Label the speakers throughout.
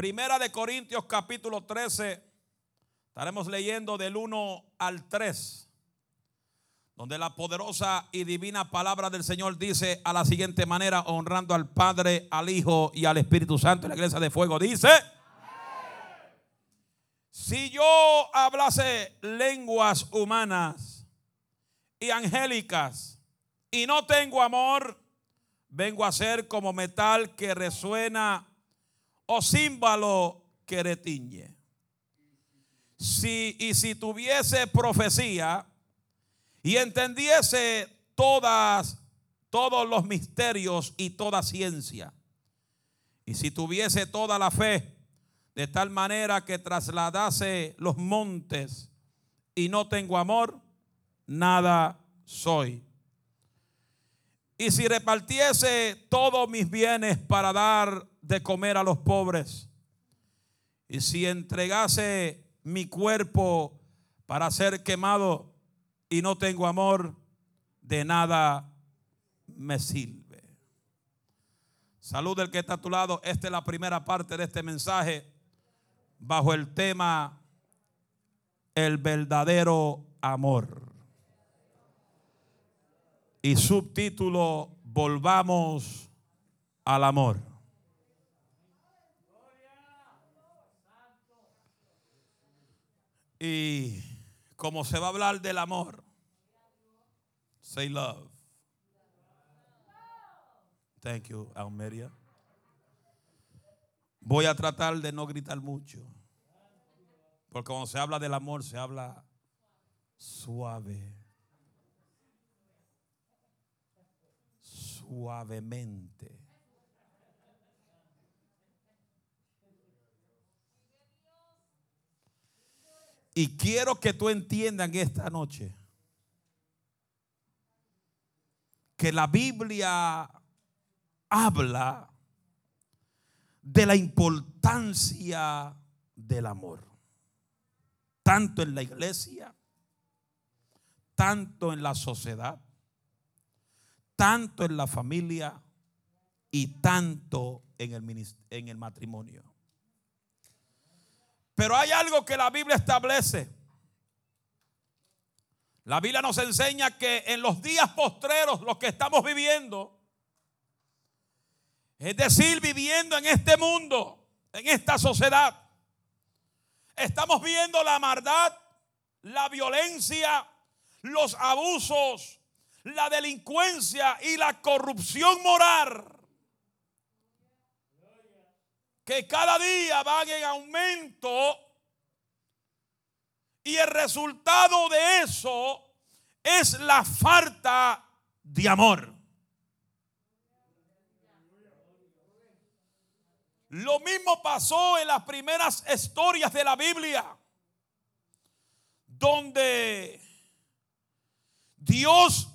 Speaker 1: Primera de Corintios capítulo 13. Estaremos leyendo del 1 al 3. Donde la poderosa y divina palabra del Señor dice a la siguiente manera, honrando al Padre, al Hijo y al Espíritu Santo la iglesia de fuego. Dice, si yo hablase lenguas humanas y angélicas y no tengo amor, vengo a ser como metal que resuena o címbalo que retiñe. Si, y si tuviese profecía y entendiese todas, todos los misterios y toda ciencia, y si tuviese toda la fe, de tal manera que trasladase los montes y no tengo amor, nada soy. Y si repartiese todos mis bienes para dar de comer a los pobres, y si entregase mi cuerpo para ser quemado y no tengo amor, de nada me sirve. Salud del que está a tu lado. Esta es la primera parte de este mensaje bajo el tema El verdadero amor. Y subtítulo Volvamos al amor. Y como se va a hablar del amor, say love. Thank you, Almeria. Voy a tratar de no gritar mucho. Porque cuando se habla del amor, se habla suave. Suavemente. Y quiero que tú entiendas esta noche que la Biblia habla de la importancia del amor. Tanto en la iglesia, tanto en la sociedad, tanto en la familia y tanto en el, en el matrimonio. Pero hay algo que la Biblia establece. La Biblia nos enseña que en los días postreros, los que estamos viviendo, es decir, viviendo en este mundo, en esta sociedad, estamos viendo la maldad, la violencia, los abusos, la delincuencia y la corrupción moral que cada día van en aumento y el resultado de eso es la falta de amor. Lo mismo pasó en las primeras historias de la Biblia, donde Dios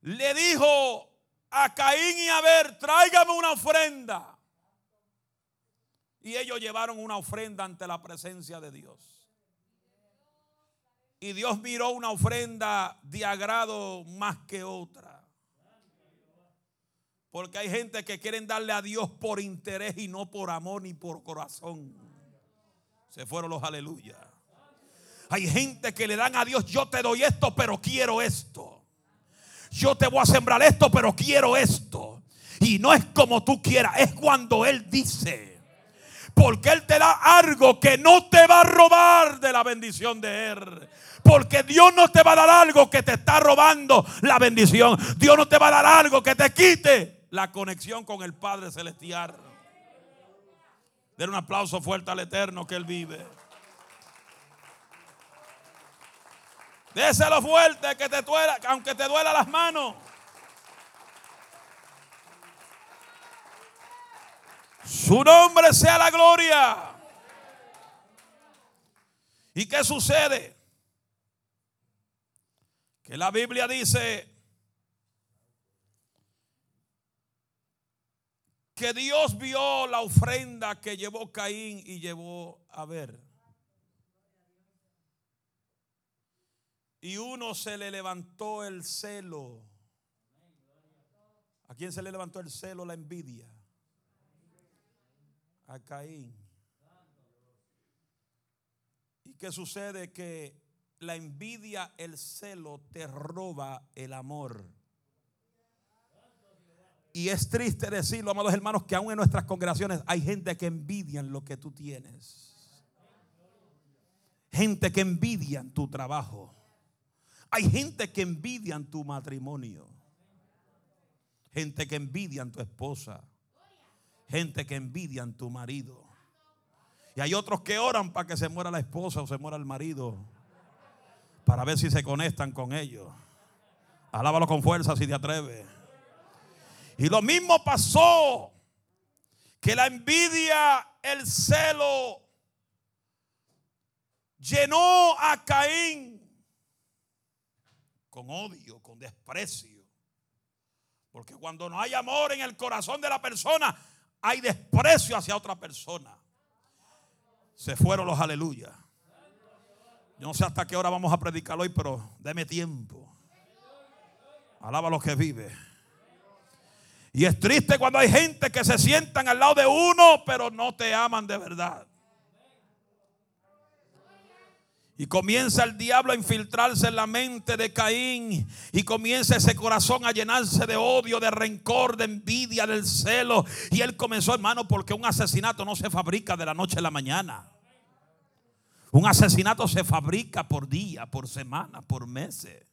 Speaker 1: le dijo a Caín y a ver, tráigame una ofrenda. Y ellos llevaron una ofrenda ante la presencia de Dios. Y Dios miró una ofrenda de agrado más que otra. Porque hay gente que quieren darle a Dios por interés y no por amor ni por corazón. Se fueron los aleluya. Hay gente que le dan a Dios, yo te doy esto, pero quiero esto. Yo te voy a sembrar esto, pero quiero esto. Y no es como tú quieras, es cuando Él dice. Porque Él te da algo que no te va a robar de la bendición de Él. Porque Dios no te va a dar algo que te está robando la bendición. Dios no te va a dar algo que te quite la conexión con el Padre Celestial. Den un aplauso fuerte al Eterno que Él vive. Déselo fuerte que te duela, aunque te duela las manos. Su nombre sea la gloria. ¿Y qué sucede? Que la Biblia dice que Dios vio la ofrenda que llevó Caín y llevó a ver. Y uno se le levantó el celo. ¿A quién se le levantó el celo? La envidia a Caín. ¿Y qué sucede? Que la envidia, el celo te roba el amor. Y es triste decirlo, amados hermanos, que aún en nuestras congregaciones hay gente que envidian lo que tú tienes. Gente que envidian tu trabajo. Hay gente que envidian tu matrimonio. Gente que envidian tu esposa. Gente que envidian tu marido. Y hay otros que oran para que se muera la esposa o se muera el marido. Para ver si se conectan con ellos. Alábalo con fuerza si te atreves. Y lo mismo pasó. Que la envidia, el celo, llenó a Caín con odio, con desprecio. Porque cuando no hay amor en el corazón de la persona, hay desprecio hacia otra persona. Se fueron los aleluya. Yo no sé hasta qué hora vamos a predicar hoy, pero deme tiempo. Alaba a los que vive. Y es triste cuando hay gente que se sientan al lado de uno, pero no te aman de verdad. Y comienza el diablo a infiltrarse en la mente de Caín. Y comienza ese corazón a llenarse de odio, de rencor, de envidia, del celo. Y él comenzó, hermano, porque un asesinato no se fabrica de la noche a la mañana. Un asesinato se fabrica por día, por semana, por meses.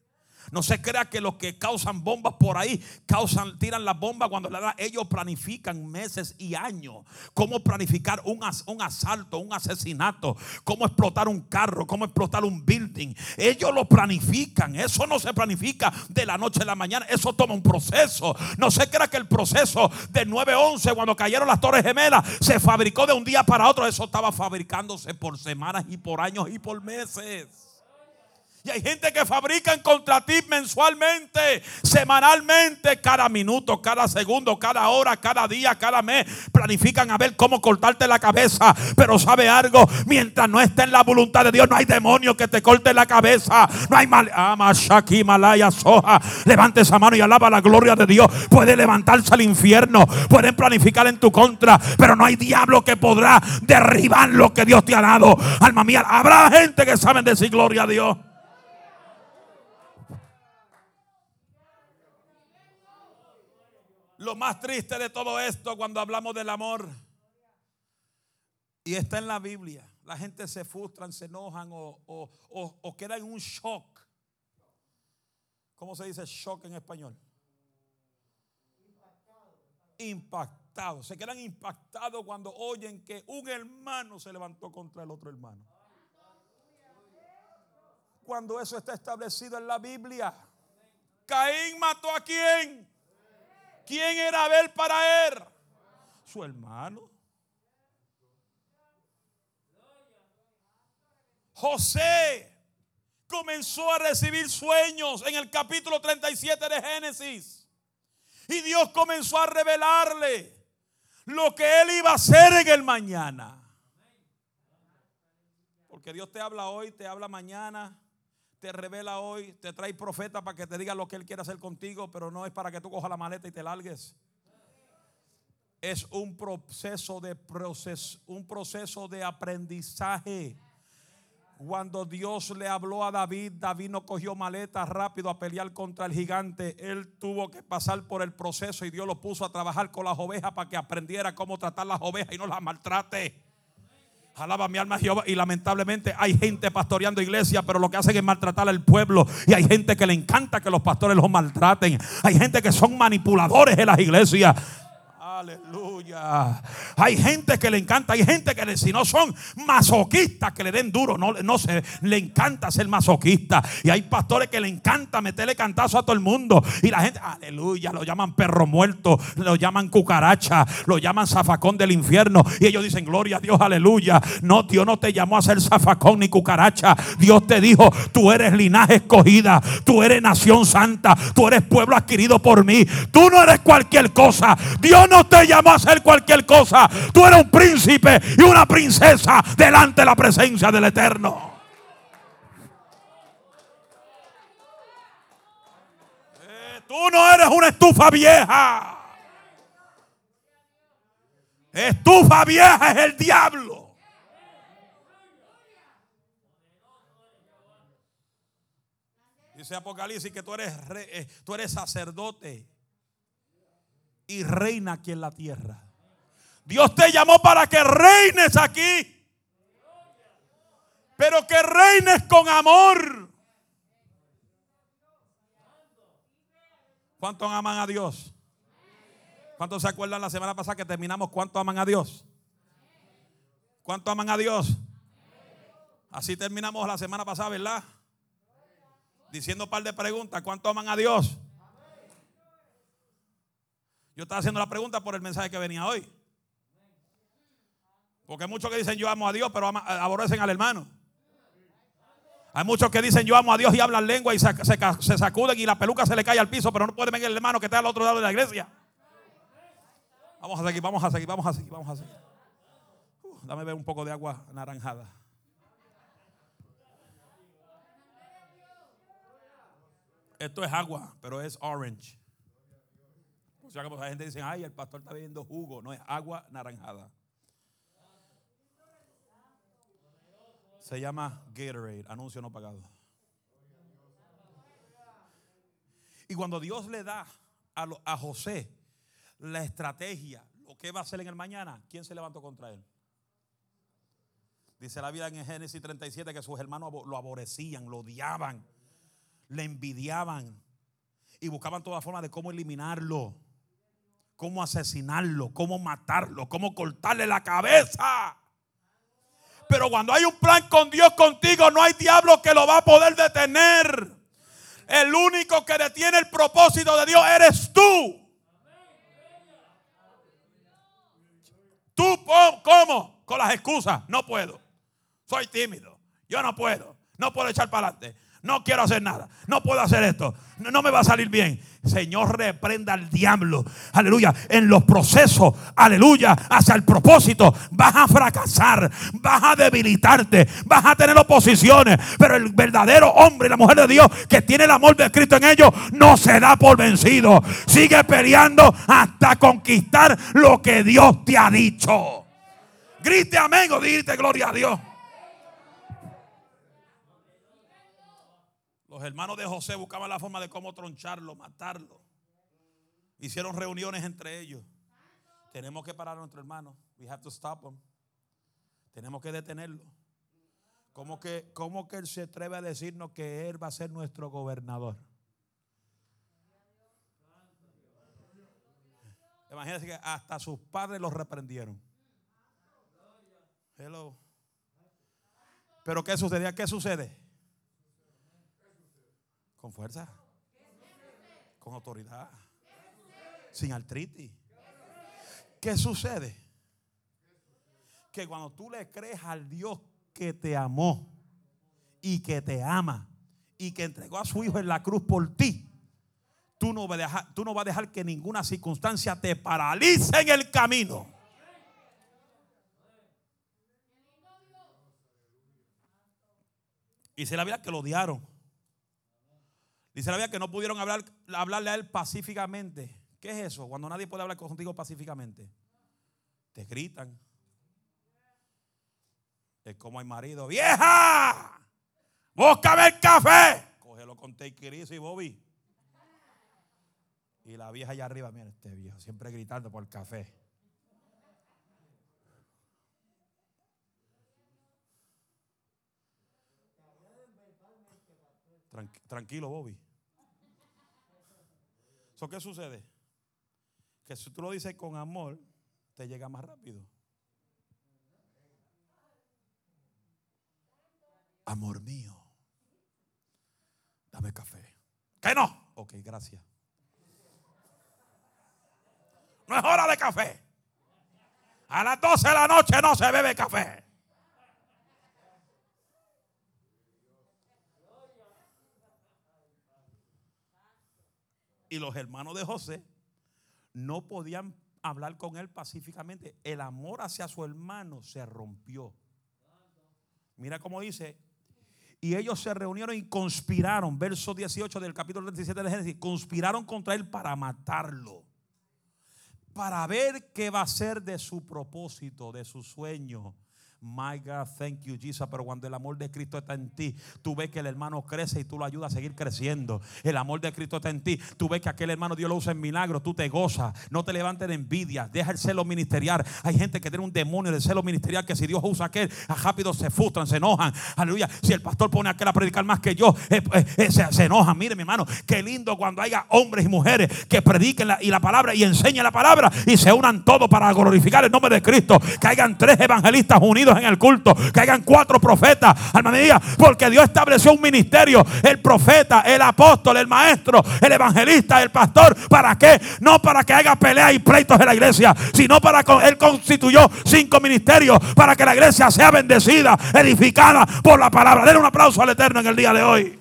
Speaker 1: No se crea que los que causan bombas por ahí causan, tiran las bombas cuando la dan. Ellos planifican meses y años. Cómo planificar un, un asalto, un asesinato. Cómo explotar un carro, cómo explotar un building. Ellos lo planifican. Eso no se planifica de la noche a la mañana. Eso toma un proceso. No se crea que el proceso de 9-11, cuando cayeron las Torres Gemelas, se fabricó de un día para otro. Eso estaba fabricándose por semanas y por años y por meses. Y hay gente que fabrican contra ti mensualmente, semanalmente, cada minuto, cada segundo, cada hora, cada día, cada mes. Planifican a ver cómo cortarte la cabeza. Pero sabe algo, mientras no esté en la voluntad de Dios, no hay demonio que te corte la cabeza. No hay mal. Ama Shaki Malaya Soja. Levante esa mano y alaba la gloria de Dios. Puede levantarse al infierno. Pueden planificar en tu contra. Pero no hay diablo que podrá derribar lo que Dios te ha dado. Alma mía, habrá gente que sabe decir gloria a Dios. Lo más triste de todo esto cuando hablamos del amor, y está en la Biblia, la gente se frustran, se enojan o, o, quedan en un shock. ¿Cómo se dice shock en español? Impactado. Se quedan impactados cuando oyen que un hermano se levantó contra el otro hermano. Cuando eso está establecido en la Biblia. Caín mató a quién? ¿Quién era Abel para él? Su hermano. José comenzó a recibir sueños en el capítulo 37 de Génesis. Y Dios comenzó a revelarle lo que él iba a hacer en el mañana. Porque Dios te habla hoy, te habla mañana te revela hoy, te trae profeta para que te diga lo que Él quiere hacer contigo, pero no es para que tú cojas la maleta y te largues. Es un proceso de un proceso de aprendizaje. Cuando Dios le habló a David, David no cogió maleta rápido a pelear contra el gigante. Él tuvo que pasar por el proceso y Dios lo puso a trabajar con las ovejas para que aprendiera cómo tratar las ovejas y no las maltrate. Alaba mi alma Jehová. Y lamentablemente hay gente pastoreando iglesia, pero lo que hacen es maltratar al pueblo. Y hay gente que le encanta que los pastores los maltraten. Hay gente que son manipuladores en las iglesias. Aleluya. Hay gente que le encanta, hay gente que si no son masoquistas que le den duro, no, no se le encanta ser masoquista. Y hay pastores que le encanta meterle cantazo a todo el mundo. Y la gente, aleluya, lo llaman perro muerto, lo llaman cucaracha, lo llaman zafacón del infierno. Y ellos dicen, gloria a Dios, aleluya. No, Dios no te llamó a ser zafacón ni cucaracha. Dios te dijo, tú eres linaje escogida, tú eres nación santa, tú eres pueblo adquirido por mí. Tú no eres cualquier cosa. Dios no te llamó a hacer cualquier cosa. Tú eres un príncipe y una princesa delante de la presencia del Eterno. Eh, tú no eres una estufa vieja. Estufa vieja es el diablo. Dice Apocalipsis que tú eres, re, eh, tú eres sacerdote y reina aquí en la tierra. Dios te llamó para que reines aquí. Pero que reines con amor. ¿Cuántos aman a Dios? ¿Cuántos se acuerdan la semana pasada que terminamos cuántos aman a Dios? ¿Cuántos aman a Dios? Así terminamos la semana pasada, ¿verdad? Diciendo un par de preguntas. ¿Cuántos aman a Dios? Yo estaba haciendo la pregunta por el mensaje que venía hoy. Porque hay muchos que dicen yo amo a Dios, pero aborrecen al hermano. Hay muchos que dicen yo amo a Dios y hablan lengua y se, sacuden y la peluca se le cae al piso, pero no puede ver el hermano que está al otro lado de la iglesia. Vamos a seguir, vamos a seguir, vamos a seguir, vamos a seguir. Dame ver un poco de agua naranjada. Esto es agua, pero es orange. Sea, que la gente dice, ay, el pastor está bebiendo jugo. No, es agua naranjada. Se llama Gatorade, anuncio no pagado. Y cuando Dios le da a, a José la estrategia, lo que va a hacer en el mañana, ¿quién se levantó contra él? Dice la vida en Génesis 37 que sus hermanos lo aborrecían, lo odiaban, le envidiaban y buscaban toda forma de cómo eliminarlo, cómo asesinarlo, cómo matarlo, cómo cortarle la cabeza. Pero cuando hay un plan con Dios contigo, no hay diablo que lo va a poder detener. El único que detiene el propósito de Dios eres tú. Tú, ¿cómo? Con las excusas. No puedo. Soy tímido. Yo no puedo. No puedo echar para adelante no quiero hacer nada, no puedo hacer esto, no, me va a salir bien. Señor, reprenda al diablo, aleluya, en los procesos, aleluya, hacia el propósito, vas a fracasar, vas a debilitarte, vas a tener oposiciones, pero el verdadero hombre y la mujer de Dios que tiene el amor de Cristo en ellos, no se da por vencido, sigue peleando hasta conquistar lo que Dios te ha dicho. Grite amén o grite gloria a Dios. Los hermanos de José buscaban la forma de cómo troncharlo, matarlo. Hicieron reuniones entre ellos. Tenemos que parar a nuestro hermano. We have to stop him. Tenemos que detenerlo. ¿Cómo que, ¿Cómo que él se atreve a decirnos que él va a ser nuestro gobernador? Imagínense que hasta sus padres los reprendieron. Hello. Pero ¿qué sucedía? ¿Qué sucede? Con fuerza. Con autoridad. Sin artritis. ¿Qué sucede? Que cuando tú le crees al Dios que te amó y que te ama y que entregó a su Hijo en la cruz por ti, tú no, vas a dejar, tú no vas a dejar que ninguna circunstancia te paralice en el camino. Y se la vida que lo odiaron. Dice la Biblia que no pudieron hablar, hablarle a él pacíficamente. ¿Qué es eso? Cuando nadie puede hablar contigo pacíficamente. Te gritan. Es como el marido. ¡Vieja! ¡Búscame el café! Cógelo con take y Bobby. Y la vieja allá arriba, mira este viejo, siempre gritando por el café. Tranquilo, Bobby. ¿Qué sucede? Que si tú lo dices con amor, te llega más rápido. Amor mío, dame café. ¿Qué no? Ok, gracias. No es hora de café. A las 12 de la noche no se bebe café. Y los hermanos de José no podían hablar con él pacíficamente. El amor hacia su hermano se rompió. Mira cómo dice. Y ellos se reunieron y conspiraron. Verso 18 del capítulo 37 de Génesis. Conspiraron contra él para matarlo. Para ver qué va a ser de su propósito, de su sueño. My God, thank you, Jesus. Pero cuando el amor de Cristo está en ti, tú ves que el hermano crece y tú lo ayudas a seguir creciendo. El amor de Cristo está en ti. Tú ves que aquel hermano Dios lo usa en milagro. Tú te gozas. No te levantes de envidia. Deja el celo ministerial. Hay gente que tiene un demonio de celo ministerial que si Dios usa aquel, rápido se frustran, se enojan. Aleluya. Si el pastor pone a aquel a predicar más que yo, eh, eh, eh, se, se, enojan. Mire, mi hermano, qué lindo cuando haya hombres y mujeres que prediquen la, y la palabra y enseñen la palabra y se unan todos para glorificar el nombre de Cristo. Que hayan tres evangelistas unidos en el culto, que hagan cuatro profetas, alma mía, porque Dios estableció un ministerio, el profeta, el apóstol, el maestro, el evangelista, el pastor, ¿para qué? No para que haga peleas y pleitos en la iglesia, sino para que Él constituyó cinco ministerios para que la iglesia sea bendecida, edificada por la palabra. Denle un aplauso al Eterno en el día de hoy.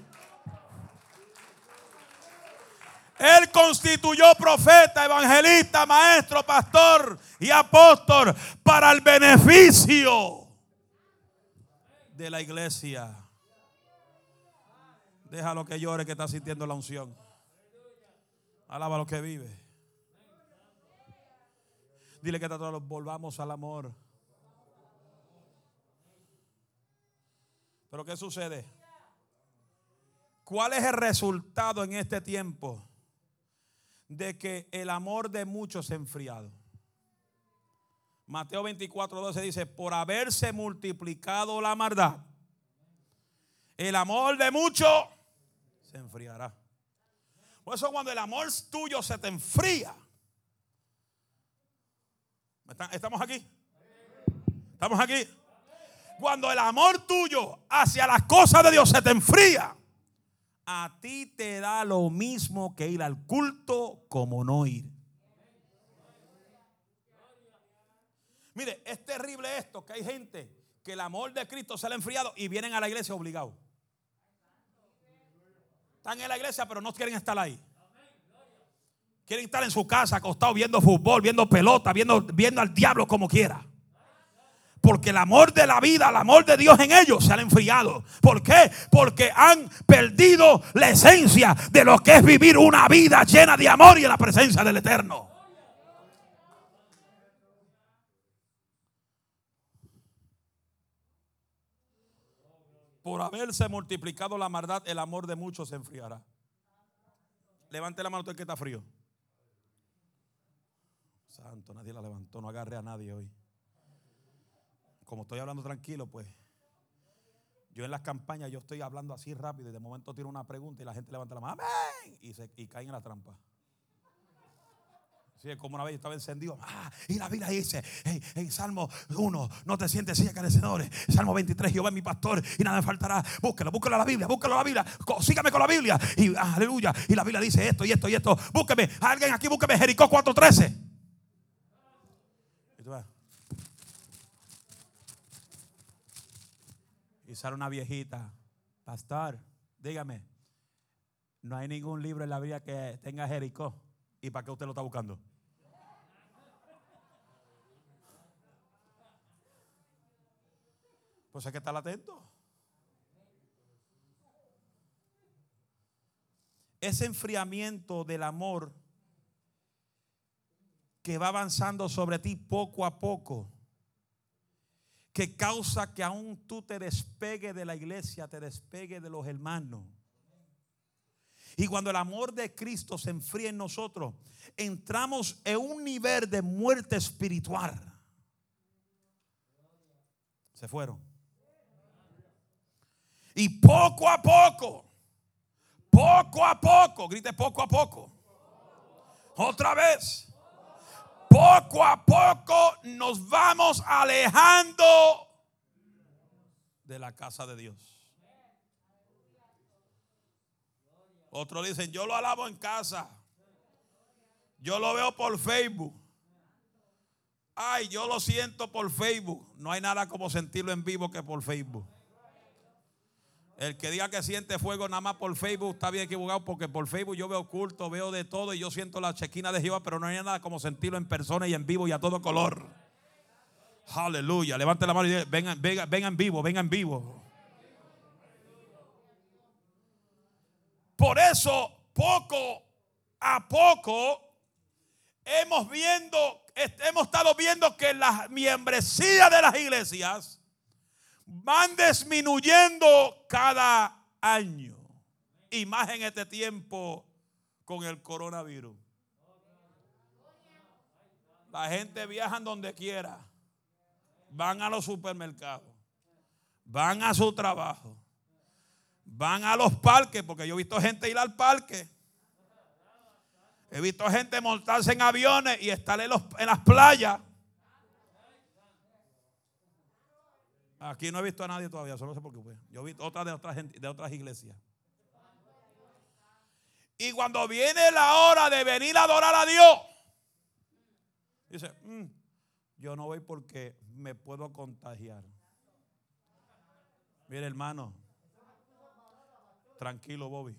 Speaker 1: Él constituyó profeta, evangelista, maestro, pastor y apóstol para el beneficio de la iglesia. Déjalo que llore que está sintiendo la unción. Alaba lo que vive. Dile que todos volvamos al amor. Pero ¿qué sucede? ¿Cuál es el resultado en este tiempo de que el amor de muchos se ha enfriado? Mateo 24, 12 dice, por haberse multiplicado la maldad, el amor de muchos se enfriará. Por eso cuando el amor tuyo se te enfría, ¿estamos aquí? ¿Estamos aquí? Cuando el amor tuyo hacia las cosas de Dios se te enfría, a ti te da lo mismo que ir al culto como no ir. Mire, es terrible esto, que hay gente que el amor de Cristo se le ha enfriado y vienen a la iglesia obligados. Están en la iglesia pero no quieren estar ahí. Quieren estar en su casa acostados viendo fútbol, viendo pelota, viendo, viendo al diablo como quiera. Porque el amor de la vida, el amor de Dios en ellos se han enfriado. ¿Por qué? Porque han perdido la esencia de lo que es vivir una vida llena de amor y en la presencia del Eterno. Por haberse multiplicado la maldad, el amor de muchos se enfriará. Levante la mano usted que está frío. Santo, nadie la levantó, no agarre a nadie hoy. Como estoy hablando tranquilo, pues yo en las campañas yo estoy hablando así rápido y de momento tiro una pregunta y la gente levanta la mano, amén, y caen en la trampa como una vez estaba encendido. Ah, y la Biblia dice en, Salmo 1, no te sientes así carecedores. Salmo 23, Jehová es mi pastor y nada me faltará. Búsquelo, búsquelo a la Biblia, búsquelo a la Biblia. Sígame con la Biblia. Y aleluya. Y la Biblia dice esto y esto y esto. Búsqueme, alguien aquí, búsqueme Jericó 4.13. Y sale una viejita, pastor, dígame, no hay ningún libro en la Biblia que tenga Jericó. ¿Y para qué usted lo está buscando? Pues hay que estar atento. Ese enfriamiento del amor que va avanzando sobre ti poco a poco, que causa que aún tú te despegue de la iglesia, te despegue de los hermanos. Y cuando el amor de Cristo se enfría en nosotros, entramos en un nivel de muerte espiritual. Se fueron. Y poco a poco, poco a poco, grite poco a poco. Otra vez. Poco a poco nos vamos alejando de la casa de Dios. Otros dicen, yo lo alabo en casa. Yo lo veo por Facebook. Ay, yo lo siento por Facebook. No hay nada como sentirlo en vivo que por Facebook. El que diga que siente fuego nada más por Facebook está bien equivocado porque por Facebook yo veo culto, veo de todo y yo siento la chequina de Jehová, pero no hay nada como sentirlo en persona y en vivo y a todo color. Aleluya. Levante la mano y vengan, vengan, vengan en vivo, vengan en vivo. Por eso, poco a poco, hemos viendo, hemos estado viendo que la membresía de las iglesias van disminuyendo cada año. Y más en este tiempo con el coronavirus. La gente viaja donde quiera. Van a los supermercados. Van a su trabajo. Van a los parques, porque yo he visto gente ir al parque. He visto gente montarse en aviones y estar en, en las playas. Aquí no he visto a nadie todavía, solo sé por qué. Yo he visto otras de otras, de otras iglesias. Y cuando viene la hora de venir a adorar a Dios, dice, mm, yo no voy porque me puedo contagiar. Mire hermano, tranquilo Bobby.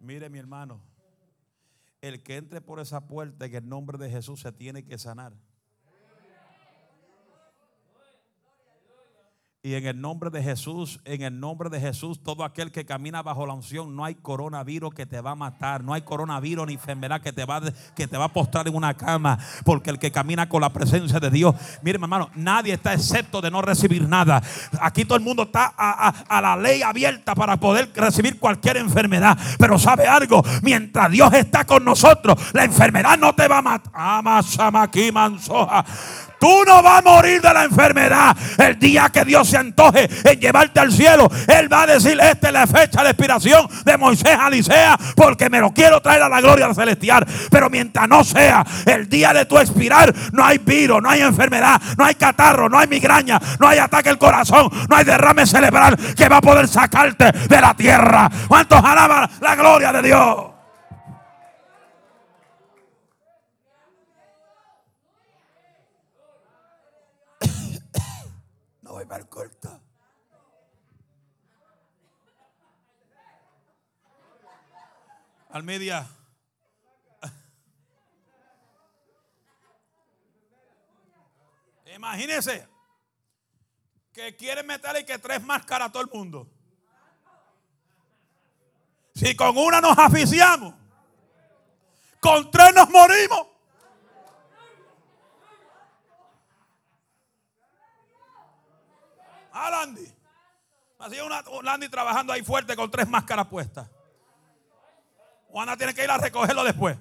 Speaker 1: Mire mi hermano, el que entre por esa puerta en el nombre de Jesús se tiene que sanar. Y en el nombre de Jesús, en el nombre de Jesús, todo aquel que camina bajo la unción, no hay coronavirus que te va a matar, no hay coronavirus ni enfermedad que te va, que te va a postrar en una cama, porque el que camina con la presencia de Dios, mire hermano, nadie está excepto de no recibir nada. Aquí todo el mundo está a, la ley abierta para poder recibir cualquier enfermedad, pero sabe algo, mientras Dios está con nosotros, la enfermedad no te va a matar. Tú no a morir de la enfermedad. El día que Dios se antoje en llevarte al cielo, Él va a decir, esta es la fecha de expiración de Moisés a Licea, porque me lo quiero traer a la gloria celestial. Pero mientras no sea el día de tu expirar, no hay virus, no hay enfermedad, no hay catarro, no hay migraña, no hay ataque al corazón, no hay derrame cerebral que va a poder sacarte de la tierra. ¿Cuántos alaban la gloria de Dios? Corta. Al media. Imagínense que quieren meterle que tres máscaras a todo el mundo. Si con una nos aficiamos, con tres nos morimos. Ah, Landy. Así una, Landy trabajando ahí fuerte con tres máscaras puestas. Juana tiene que ir a recogerlo después.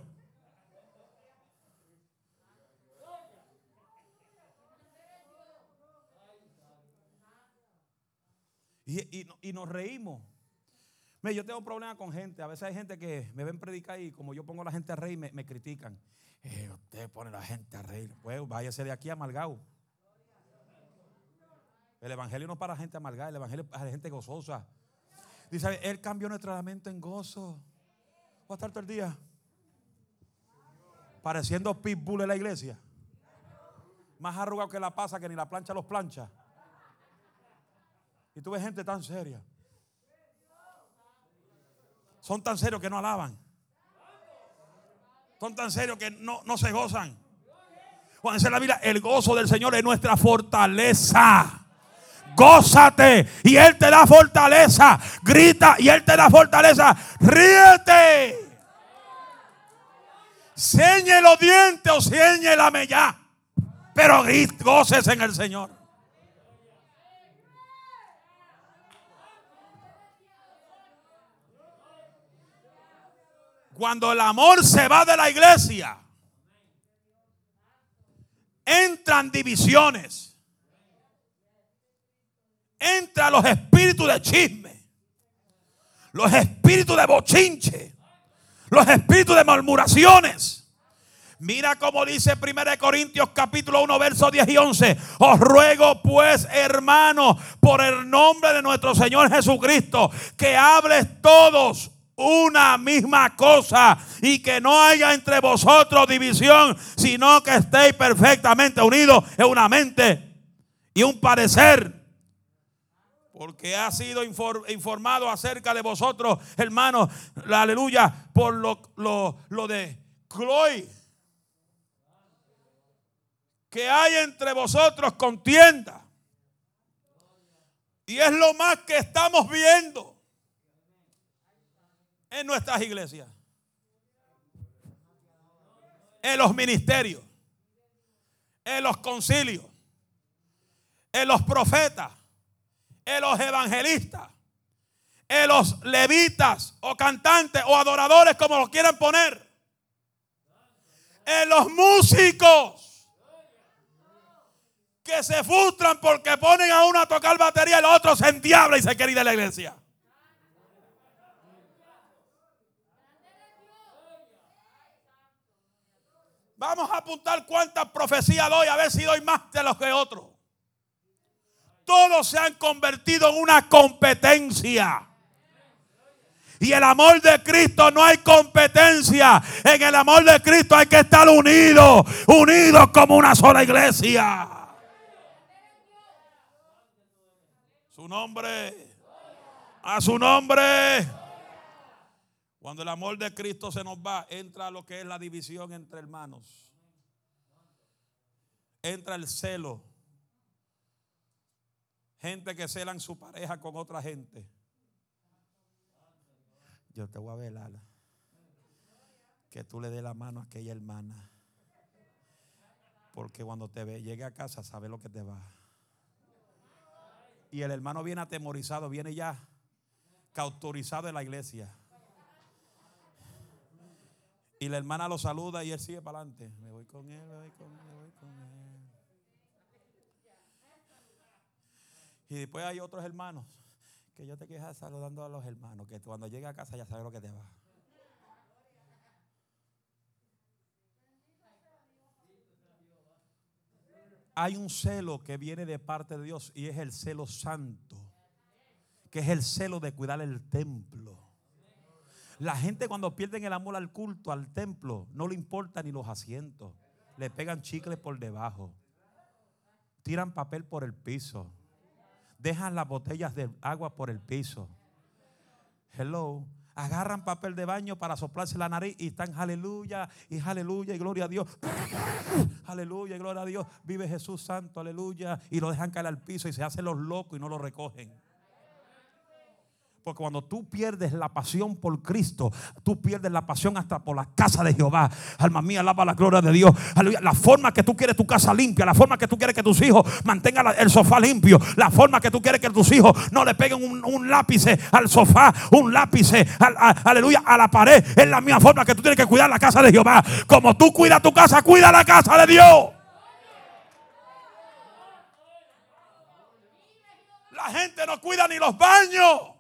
Speaker 1: Y, nos reímos. Mira, yo tengo un problema con gente. A veces hay gente que me ven predicar y como yo pongo la gente a reír, me, me critican. Eh, usted pone la gente a reír. Pues váyase de aquí a Malgao. El evangelio no es para gente amargada, el evangelio es para gente gozosa. Dice, Él cambió nuestro lamento en gozo. Voy a estar todo el día pareciendo pitbull en la iglesia. Más arrugado que la pasa que ni la plancha los plancha. Y tú ves gente tan seria. Son tan serios que no alaban. Son tan serios que no, no se gozan. Cuando dice la Biblia, el gozo del Señor es nuestra fortaleza gózate y Él te da fortaleza. Grita y Él te da fortaleza. Ríete. Señe los dientes o señe la mella. Pero goces en el Señor. Cuando el amor se va de la iglesia, entran divisiones entra los espíritus de chisme, los espíritus de bochinche, los espíritus de murmuraciones. Mira como dice 1 Corintios capítulo 1 versos 10 y 11. Os ruego pues hermanos por el nombre de nuestro Señor Jesucristo que hables todos una misma cosa y que no haya entre vosotros división, sino que estéis perfectamente unidos en una mente y un parecer porque ha sido informado acerca de vosotros, hermanos, la aleluya, por lo, de Chloe. Que hay entre vosotros contienda. Y es lo más que estamos viendo en nuestras iglesias, en los ministerios, en los concilios en los profetas, en los evangelistas, en los levitas o cantantes o adoradores como lo quieran poner, en los músicos que se frustran porque ponen a uno a tocar batería y el otro se endiabla y se quiere ir de la iglesia. Vamos a apuntar cuántas profecías doy, a ver si doy más de los que otros. Todos se han convertido en una competencia. Y el amor de Cristo no hay competencia. En el amor de Cristo hay que estar unidos, unidos como una sola iglesia. Su nombre. A su nombre. Cuando el amor de Cristo se nos va, entra lo que es la división entre hermanos. Entra el celo. Gente que celan su pareja con otra gente. Yo te voy a velar. Que tú le des la mano a aquella hermana. Porque cuando te ve, llegue a casa, sabe lo que te va. Y el hermano viene atemorizado, viene ya cautorizado en la iglesia. Y la hermana lo saluda y él sigue para adelante. Me voy con él, me voy con él. Y después hay otros hermanos que yo te quiero saludando a los hermanos, que cuando llegue a casa ya sabes lo que te va. Hay un celo que viene de parte de Dios y es el celo santo, que es el celo de cuidar el templo. La gente cuando pierden el amor al culto, al templo, no le importa ni los asientos. Le pegan chicles por debajo. Tiran papel por el piso. Dejan las botellas de agua por el piso. Hello. Agarran papel de baño para soplarse la nariz y están aleluya y aleluya y gloria a Dios. Aleluya y gloria a Dios. Vive Jesús Santo, aleluya. Y lo dejan caer al piso y se hacen los locos y no lo recogen. Porque cuando tú pierdes la pasión por Cristo, tú pierdes la pasión hasta por la casa de Jehová. Alma mía, alaba la gloria de Dios. La forma que tú quieres tu casa limpia, la forma que tú quieres que tus hijos mantengan el sofá limpio, la forma que tú quieres que tus hijos no le peguen un, lápiz al sofá, un lápiz, aleluya, a la pared. Es la misma forma que tú tienes que cuidar la casa de Jehová. Como tú cuidas tu casa, cuida la casa de Dios. La gente no cuida ni los baños.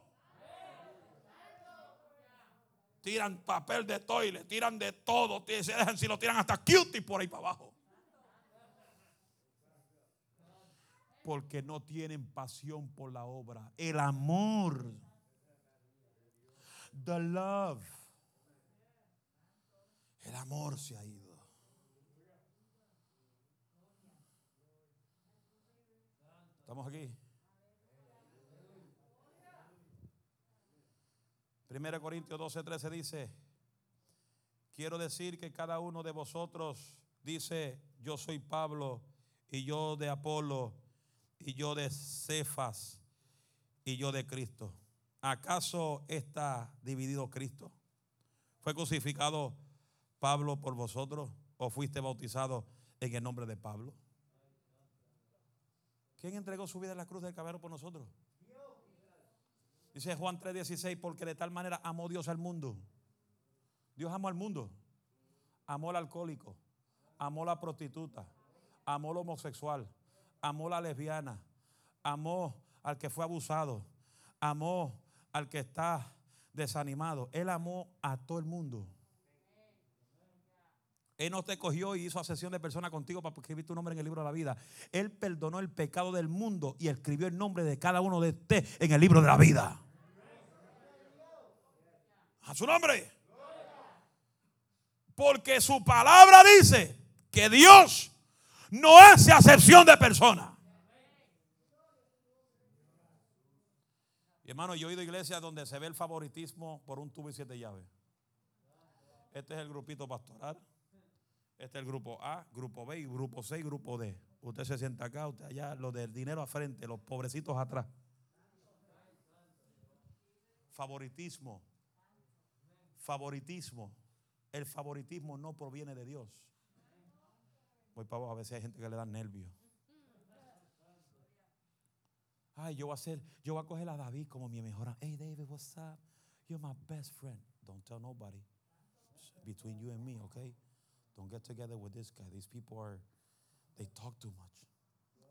Speaker 1: Tiran papel de toile, tiran de todo, se dejan si lo tiran hasta cutie por ahí para abajo. Porque no tienen pasión por la obra. El amor. The love. El amor se ha ido. ¿Estamos aquí? 1 Corintios 12, 13 dice, quiero decir que cada uno de vosotros dice, yo soy Pablo y yo de Apolo y yo de Cefas y yo de Cristo. ¿Acaso está dividido Cristo? ¿Fue crucificado Pablo por vosotros o fuiste bautizado en el nombre de Pablo? ¿Quién entregó su vida en la cruz del cabero por nosotros? Dice Juan 3:16, porque de tal manera amó Dios al mundo. Dios amó al mundo. Amó al alcohólico, amó a la prostituta, amó al homosexual, amó a la lesbiana, amó al que fue abusado, amó al que está desanimado. Él amó a todo el mundo. Él no te cogió y hizo asesión de personas contigo para escribir tu nombre en el libro de la vida. Él perdonó el pecado del mundo y escribió el nombre de cada uno de ustedes en el libro de la vida. A su nombre. Porque su palabra dice que Dios no hace acepción de personas. Y hermano, yo he ido a iglesias donde se ve el favoritismo por un tubo y siete llaves. Este es el grupito pastoral. Este es el grupo A, grupo B, grupo C y grupo D. Usted se sienta acá, usted allá, los del dinero a frente, los pobrecitos atrás. Favoritismo favoritismo. El favoritismo no proviene de Dios. Voy para abajo, a veces hay gente que le da nervios. Ay, yo voy a hacer, yo voy a coger a David como mi mejor. Hey David, what's up? You're my best friend. Don't tell nobody. between you and me, okay? Don't get together with this guy. These people are, they talk too much.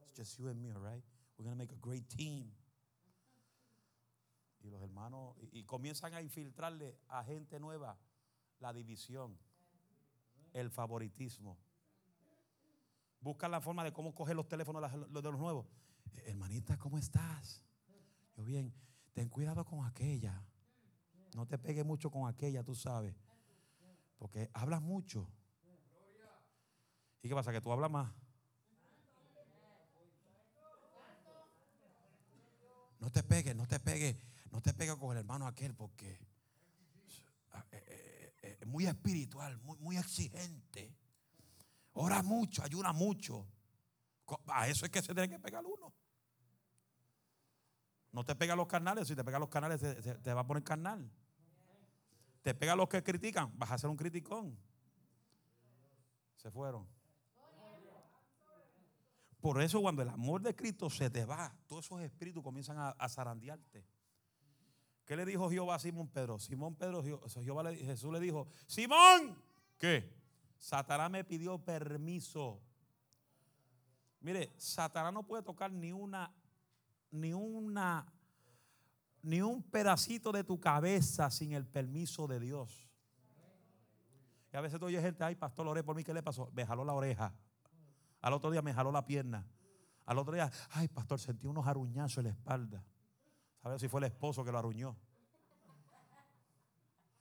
Speaker 1: It's just you and me, all right? We're going make a great team. Y los hermanos, y, comienzan a infiltrarle a gente nueva la división, el favoritismo. Buscan la forma de cómo coger los teléfonos de los nuevos. Hermanita, ¿cómo estás? Yo bien, ten cuidado con aquella. No te pegue mucho con aquella, tú sabes. Porque hablas mucho. ¿Y qué pasa? Que tú hablas más. No te pegues, no te pegues, no te pegues con el hermano aquel porque es muy espiritual, muy, exigente. Ora mucho, ayuda mucho. A eso es que se tiene que pegar uno. No te pega los canales, si te pega los canales te, va a poner carnal. Te pega los que critican, vas a ser un criticón. Se fueron. Por eso cuando el amor de Cristo se te va, todos esos espíritus comienzan a, zarandearte. ¿Qué le dijo Jehová a Simón Pedro? Simón Pedro, Jehová Jesús le dijo, Simón, ¿qué? Satanás me pidió permiso. Mire, Satanás no puede tocar ni una, ni una ni un pedacito de tu cabeza sin el permiso de Dios. Y a veces tú oyes gente, ay, pastor, oré por mí, ¿qué le pasó? Me jaló la oreja. Al otro día me jaló la pierna. Al otro día, ay, pastor, sentí unos aruñazos en la espalda. ¿Sabes si fue el esposo que lo aruñó?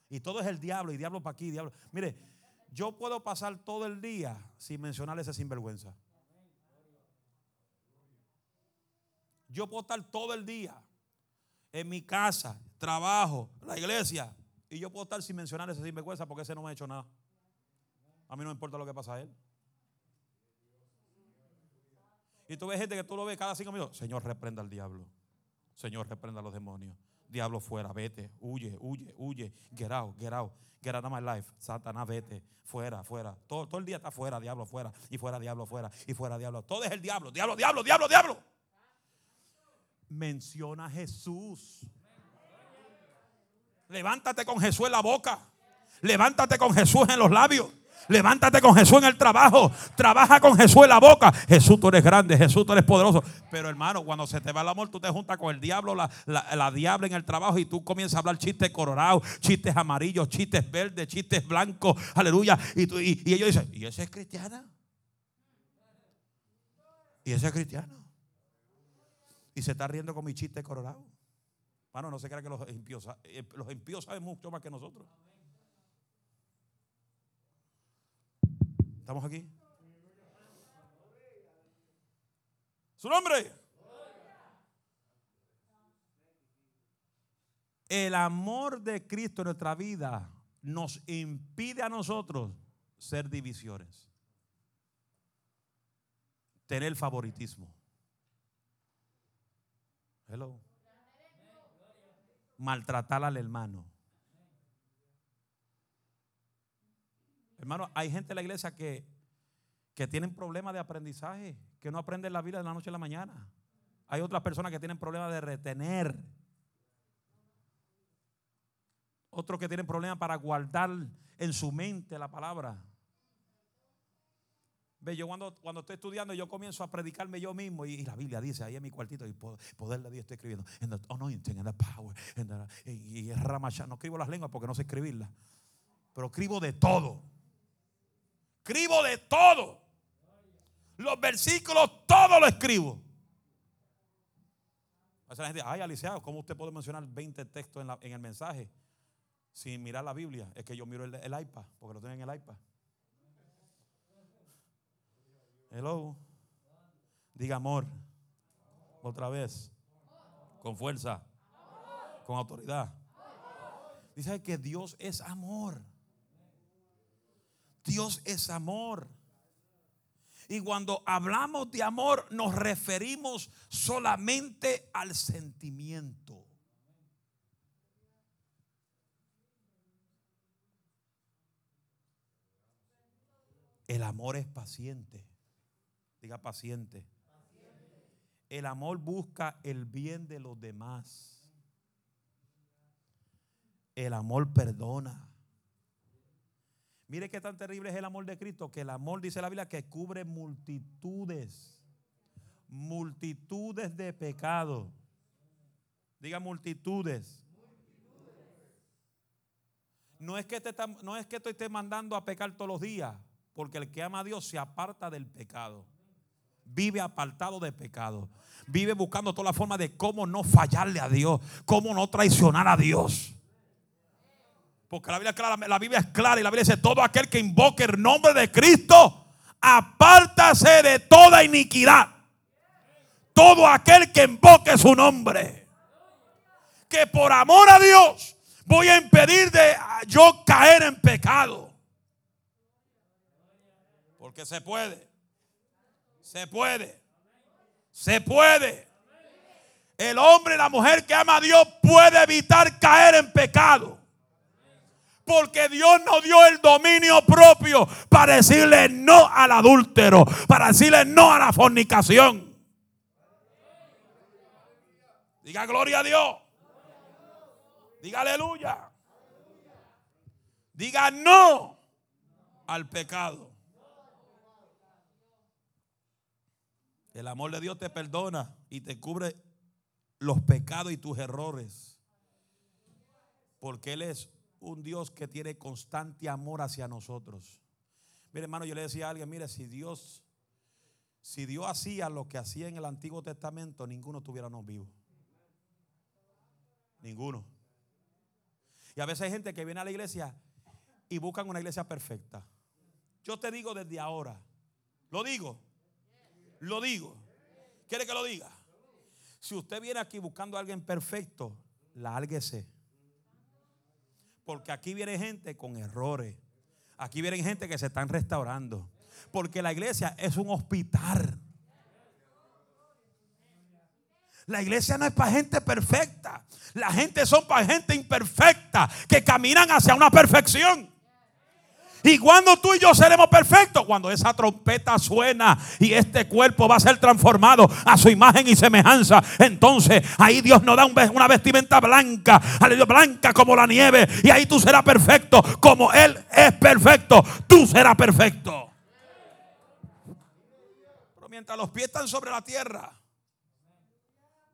Speaker 1: Y todo es el diablo, y diablo para aquí, diablo. Mire, yo puedo pasar todo el día sin mencionar ese sinvergüenza. Yo puedo estar todo el día en mi casa, trabajo, la iglesia. Y yo puedo estar sin mencionar ese sinvergüenza porque ese no me ha hecho nada. A mí no me importa lo que pasa a él. Y tú ves gente que tú lo ves cada cinco minutos. Señor, reprenda al diablo. Señor, reprenda a los demonios. Diablo fuera, vete, huye, huye, huye. Get out, get out. Get out of my life. Satanás, vete. Fuera, fuera. Todo, todo el día está fuera, diablo, fuera. Y fuera, diablo, fuera. Y fuera, diablo. Todo es el diablo. Diablo, diablo, diablo, diablo menciona a Jesús. Levántate con Jesús en la boca. Levántate con Jesús en los labios. Levántate con Jesús en el trabajo. Trabaja con Jesús en la boca. Jesús, tú eres grande. Jesús, tú eres poderoso. Pero hermano, cuando se te va el amor, tú te juntas con el diablo, la, la, diabla en el trabajo y tú comienzas a hablar chistes colorados, chistes amarillos, chistes verdes, chistes blancos. Aleluya. Y, ellos dicen, ¿y ese es cristiana? ¿Y ese es cristiano? y se está riendo con mi chiste colorado. Bueno, no se crea que los impíos, eh, los impíos saben mucho más que nosotros. ¿Estamos aquí? Su nombre. El amor de Cristo en nuestra vida nos impide a nosotros ser divisiones. Tener favoritismo. Hello. Maltratar al hermano. Hermano, hay gente en la iglesia que, que tienen problemas de aprendizaje, que no aprenden la vida de la noche a la mañana. Hay otras personas que tienen problemas de retener. Otros que tienen problemas para guardar en su mente la palabra. Ve, yo cuando, cuando estoy estudiando, yo comienzo a predicarme yo mismo. Y, la Biblia dice ahí en mi cuartito, y poder de Dios estoy escribiendo. En the anointing, and power. y, ramacha. No escribo las lenguas porque no sé escribirlas. Pero escribo de todo. Escribo de todo. Los versículos, todo lo escribo. A la gente, ay, Alicia, ¿cómo usted puede mencionar 20 textos en, el mensaje sin mirar la Biblia? Es que yo miro el, el iPad, porque lo tengo en el iPad. Hello. Diga amor. Otra vez. Con fuerza. Con autoridad. Dice que Dios es amor. Dios es amor. Y cuando hablamos de amor nos referimos solamente al sentimiento. El amor es paciente. Diga paciente. El amor busca el bien de los demás. El amor perdona. Mire qué tan terrible es el amor de Cristo, que el amor, dice la Biblia, que cubre multitudes, multitudes de pecados. Diga multitudes. No es, que te, no es que te esté mandando a pecar todos los días, porque el que ama a Dios se aparta del pecado. Vive apartado de pecado. Vive buscando toda la forma de cómo no fallarle a Dios, cómo no traicionar a Dios. Porque la Biblia, es clara, y la Biblia dice, todo aquel que invoque el nombre de Cristo, apártase de toda iniquidad. Todo aquel que invoque su nombre. Que por amor a Dios voy a impedir de yo caer en pecado. Porque se puede. Se puede. Se puede. El hombre y la mujer que ama a Dios puede evitar caer en pecado. Porque Dios nos dio el dominio propio para decirle no al adúltero, para decirle no a la fornicación. Diga gloria a Dios. Diga aleluya. Diga no al pecado. El amor de Dios te perdona y te cubre los pecados y tus errores. Porque Él es un Dios que tiene constante amor hacia nosotros. Mire, hermano, yo le decía a alguien, mire, si Dios, si Dios hacía lo que hacía en el Antiguo Testamento, ninguno estuviéramos vivos. Ninguno. Y a veces hay gente que viene a la iglesia y buscan una iglesia perfecta. Yo te digo desde ahora, lo digo, lo digo. ¿Quiere que lo diga? Si usted viene aquí buscando a alguien perfecto, lárguese. Porque aquí viene gente con errores. Aquí viene gente que se están restaurando. Porque la iglesia es un hospital. La iglesia no es para gente perfecta. La gente son para gente imperfecta que caminan hacia una perfección. ¿Y cuando tú y yo seremos perfectos? Cuando esa trompeta suena y este cuerpo va a ser transformado a su imagen y semejanza. Entonces ahí Dios nos da una vestimenta blanca, blanca como la nieve. Y ahí tú serás perfecto. Como Él es perfecto, tú serás perfecto. Pero mientras los pies están sobre la tierra,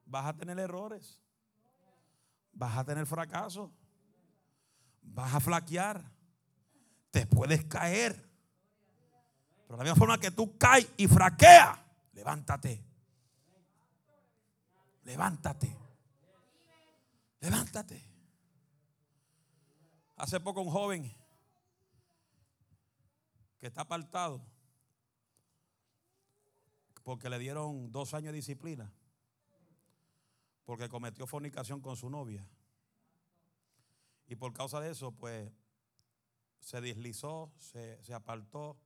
Speaker 1: vas a tener errores. Vas a tener fracaso. Vas a flaquear te puedes caer. Pero de la misma forma que tú caes y fraqueas, levántate. Levántate. Levántate. Hace poco un joven que está apartado porque le dieron dos años de disciplina porque cometió fornicación con su novia. Y por causa de eso, pues se deslizó, se, apartó.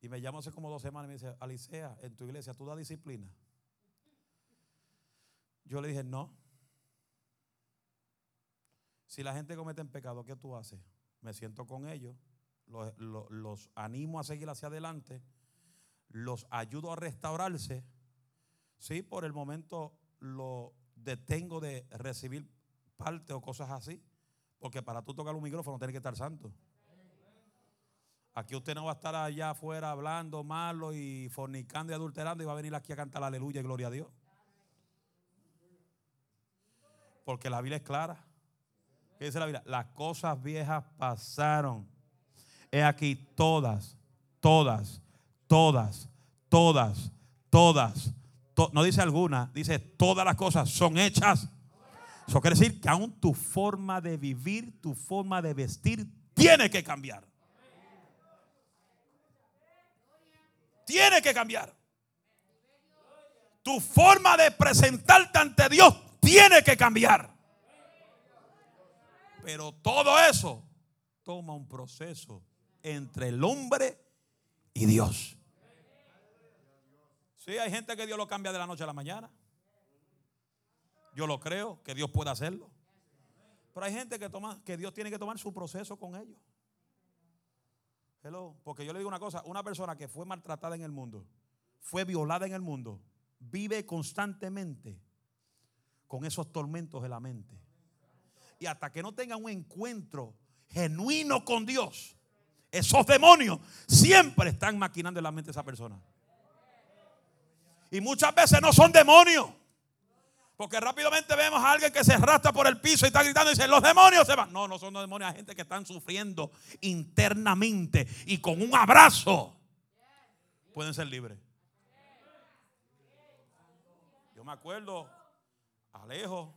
Speaker 1: Y me llamó hace como dos semanas y me dice, Alicea, en tu iglesia, ¿tú das disciplina? Yo le dije, no. Si la gente comete pecado, ¿qué tú haces? Me siento con ellos, los, los, animo a seguir hacia adelante, los ayudo a restaurarse. Sí, por el momento lo detengo de recibir parte o cosas así, porque para tú tocar un micrófono tienes que estar santo. Aquí usted no va a estar allá afuera hablando malo y fornicando y adulterando y va a venir aquí a cantar aleluya y gloria a Dios. Porque la Biblia es clara. ¿Qué dice la Biblia? Las cosas viejas pasaron. He aquí todas, todas, todas, todas, todas. no dice alguna, dice todas las cosas son hechas. Eso quiere decir que aún tu forma de vivir, tu forma de vestir, tiene que cambiar. Tiene que cambiar. Tu forma de presentarte ante Dios tiene que cambiar. Pero todo eso toma un proceso entre el hombre y Dios. Sí, hay gente que Dios lo cambia de la noche a la mañana. Yo lo creo, que Dios puede hacerlo. Pero hay gente que toma, que Dios tiene que tomar su proceso con ellos. Porque yo le digo una cosa, una persona que fue maltratada en el mundo, fue violada en el mundo, vive constantemente con esos tormentos de la mente. Y hasta que no tenga un encuentro genuino con Dios, esos demonios siempre están maquinando en la mente de esa persona. Y muchas veces no son demonios. Porque rápidamente vemos a alguien que se arrastra por el piso y está gritando y dice, los demonios se van. No, no son los demonios, hay gente que están sufriendo internamente y con un abrazo pueden ser libres. Yo me acuerdo, Alejo,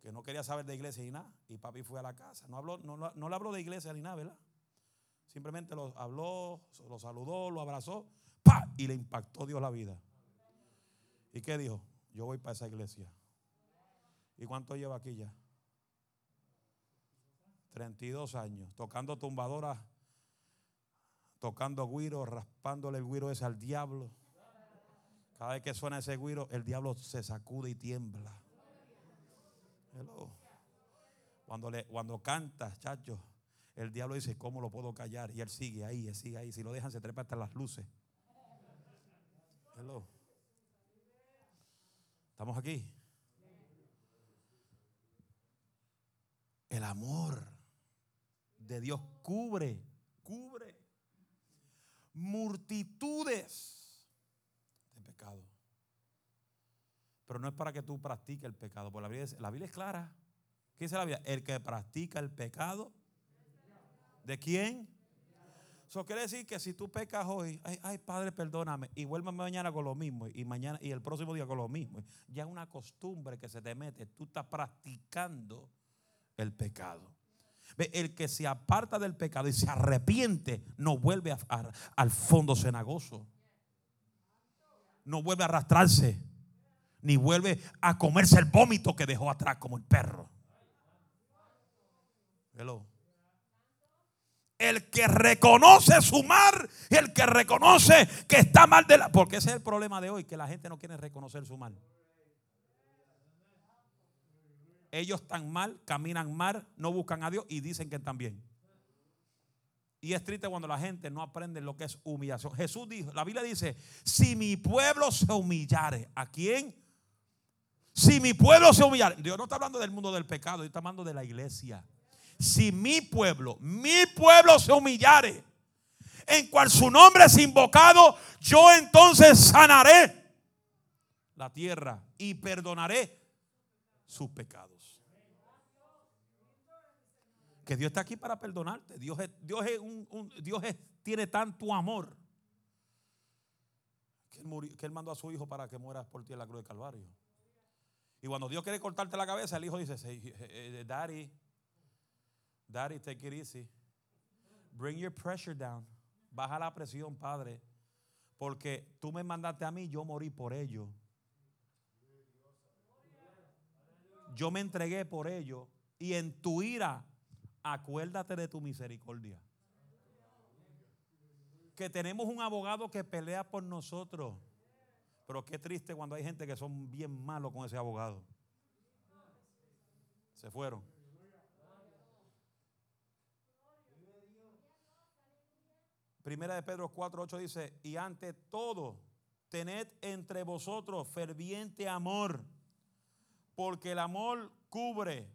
Speaker 1: que no quería saber de iglesia ni nada, y papi fue a la casa. No, habló, no, no le habló de iglesia ni nada, ¿verdad? Simplemente lo habló, lo saludó, lo abrazó, ¡pa! y le impactó Dios la vida. ¿Y qué dijo? Yo voy para esa iglesia. ¿Y cuánto lleva aquí ya? 32 años, tocando tumbadoras, tocando guiro, raspándole el guiro ese al diablo. Cada vez que suena ese guiro, el diablo se sacude y tiembla. Cuando, le, cuando canta, chacho, el diablo dice, ¿cómo lo puedo callar? Y él sigue ahí, él sigue ahí. Si lo dejan, se trepa hasta las luces. Hello. ¿Estamos aquí? El amor de Dios cubre, cubre multitudes de pecados. Pero no es para que tú practiques el pecado, porque la Biblia, es, la Biblia es clara. ¿Qué dice la Biblia? El que practica el pecado, ¿de quién? Eso quiere decir que si tú pecas hoy, ay, Padre, perdóname, y vuelve mañana con lo mismo, y mañana y el próximo día con lo mismo, ya es una costumbre que se te mete, tú estás practicando el pecado. El que se aparta del pecado y se arrepiente, no vuelve al fondo cenagoso. No vuelve a arrastrarse, ni vuelve a comerse el vómito que dejó atrás como el perro. Hello el que reconoce su mal, el que reconoce que está mal de la... Porque ese es el problema de hoy, que la gente no quiere reconocer su mal. Ellos están mal, caminan mal, no buscan a Dios y dicen que están bien. Y es triste cuando la gente no aprende lo que es humillación. Jesús dijo, la Biblia dice, si mi pueblo se humillare, ¿a quién? Si mi pueblo se humillare. Dios no está hablando del mundo del pecado, Dios está hablando de la iglesia si mi pueblo, mi pueblo se humillare, en cual su nombre es invocado, yo entonces sanaré la tierra y perdonaré sus pecados. Que Dios está aquí para perdonarte. Dios, Dios, es un, Dios tiene tanto amor que él, que él mandó a su hijo para que mueras por ti en la cruz de Calvario. Y cuando Dios quiere cortarte la cabeza, el hijo dice, eh, eh, Daddy, Daddy, take it easy. Bring your pressure down. Baja la presión, Padre. Porque tú me mandaste a mí, yo morí por ello. Yo me entregué por ello. Y en tu ira, acuérdate de tu misericordia. Que tenemos un abogado que pelea por nosotros. Pero qué triste cuando hay gente que son bien malos con ese abogado. Se fueron. Primera de Pedro 4:8 dice, y ante todo, tened entre vosotros ferviente amor, porque el amor cubre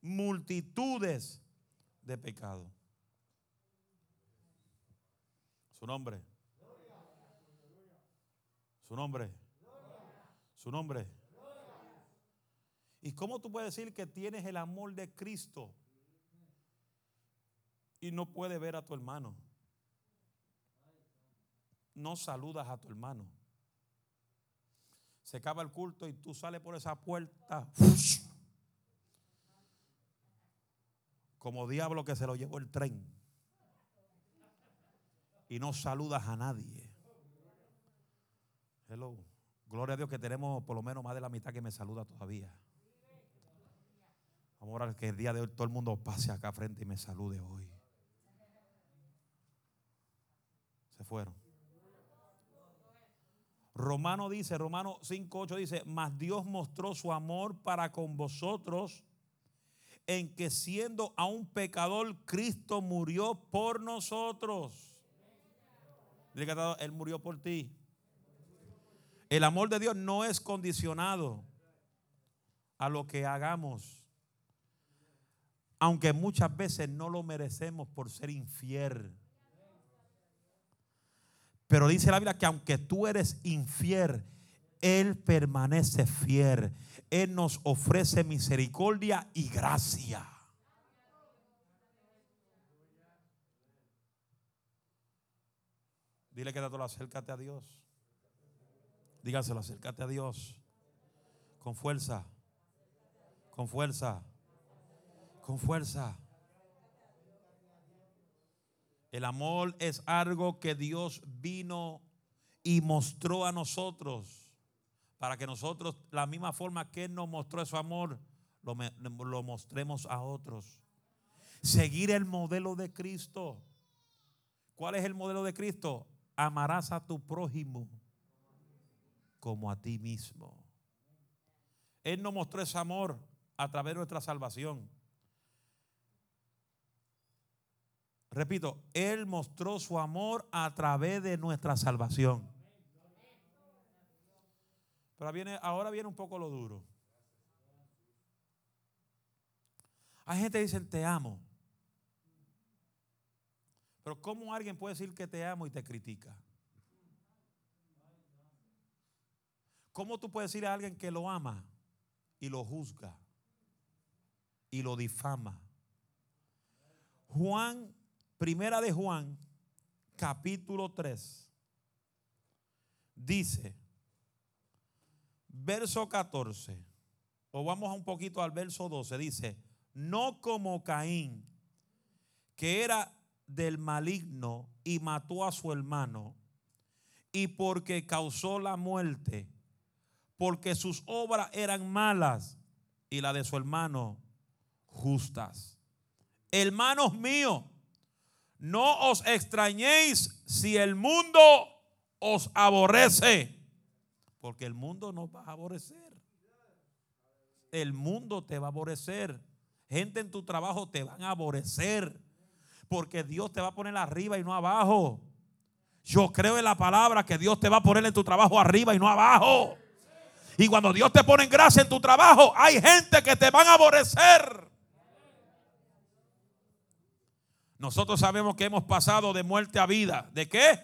Speaker 1: multitudes de pecados. Su nombre. Su nombre. Su nombre. ¿Y cómo tú puedes decir que tienes el amor de Cristo y no puedes ver a tu hermano? No saludas a tu hermano. Se acaba el culto y tú sales por esa puerta. Como diablo que se lo llevó el tren. Y no saludas a nadie. Hello. Gloria a Dios que tenemos por lo menos más de la mitad que me saluda todavía. Vamos a orar que el día de hoy todo el mundo pase acá frente y me salude hoy. Se fueron. Romano dice, Romano 5.8 dice, mas Dios mostró su amor para con vosotros en que siendo aún pecador, Cristo murió por nosotros. Él murió por ti. El amor de Dios no es condicionado a lo que hagamos. Aunque muchas veces no lo merecemos por ser infiel. Pero dice la Biblia que aunque tú eres infiel, Él permanece fiel. Él nos ofrece misericordia y gracia. Dile que todo acércate a Dios. Dígaselo, acércate a Dios. Con fuerza. Con fuerza. Con fuerza. El amor es algo que Dios vino y mostró a nosotros para que nosotros, la misma forma que Él nos mostró su amor, lo, lo mostremos a otros. Seguir el modelo de Cristo. ¿Cuál es el modelo de Cristo? Amarás a tu prójimo como a ti mismo. Él nos mostró ese amor a través de nuestra salvación. Repito, Él mostró su amor a través de nuestra salvación. Pero viene, ahora viene un poco lo duro. Hay gente que dice, te amo. Pero ¿cómo alguien puede decir que te amo y te critica? ¿Cómo tú puedes decir a alguien que lo ama y lo juzga y lo difama? Juan, primera de Juan, capítulo 3, dice, verso 14, o vamos un poquito al verso 12, dice, no como Caín, que era del maligno y mató a su hermano, y porque causó la muerte, porque sus obras eran malas y la de su hermano justas. Hermanos míos, no os extrañéis si el mundo os aborrece, porque el mundo no va a aborrecer. El mundo te va a aborrecer. Gente en tu trabajo te van a aborrecer, porque Dios te va a poner arriba y no abajo. Yo creo en la palabra que Dios te va a poner en tu trabajo arriba y no abajo. Y cuando Dios te pone en gracia en tu trabajo, hay gente que te van a aborrecer. Nosotros sabemos que hemos pasado de muerte a vida. ¿De qué?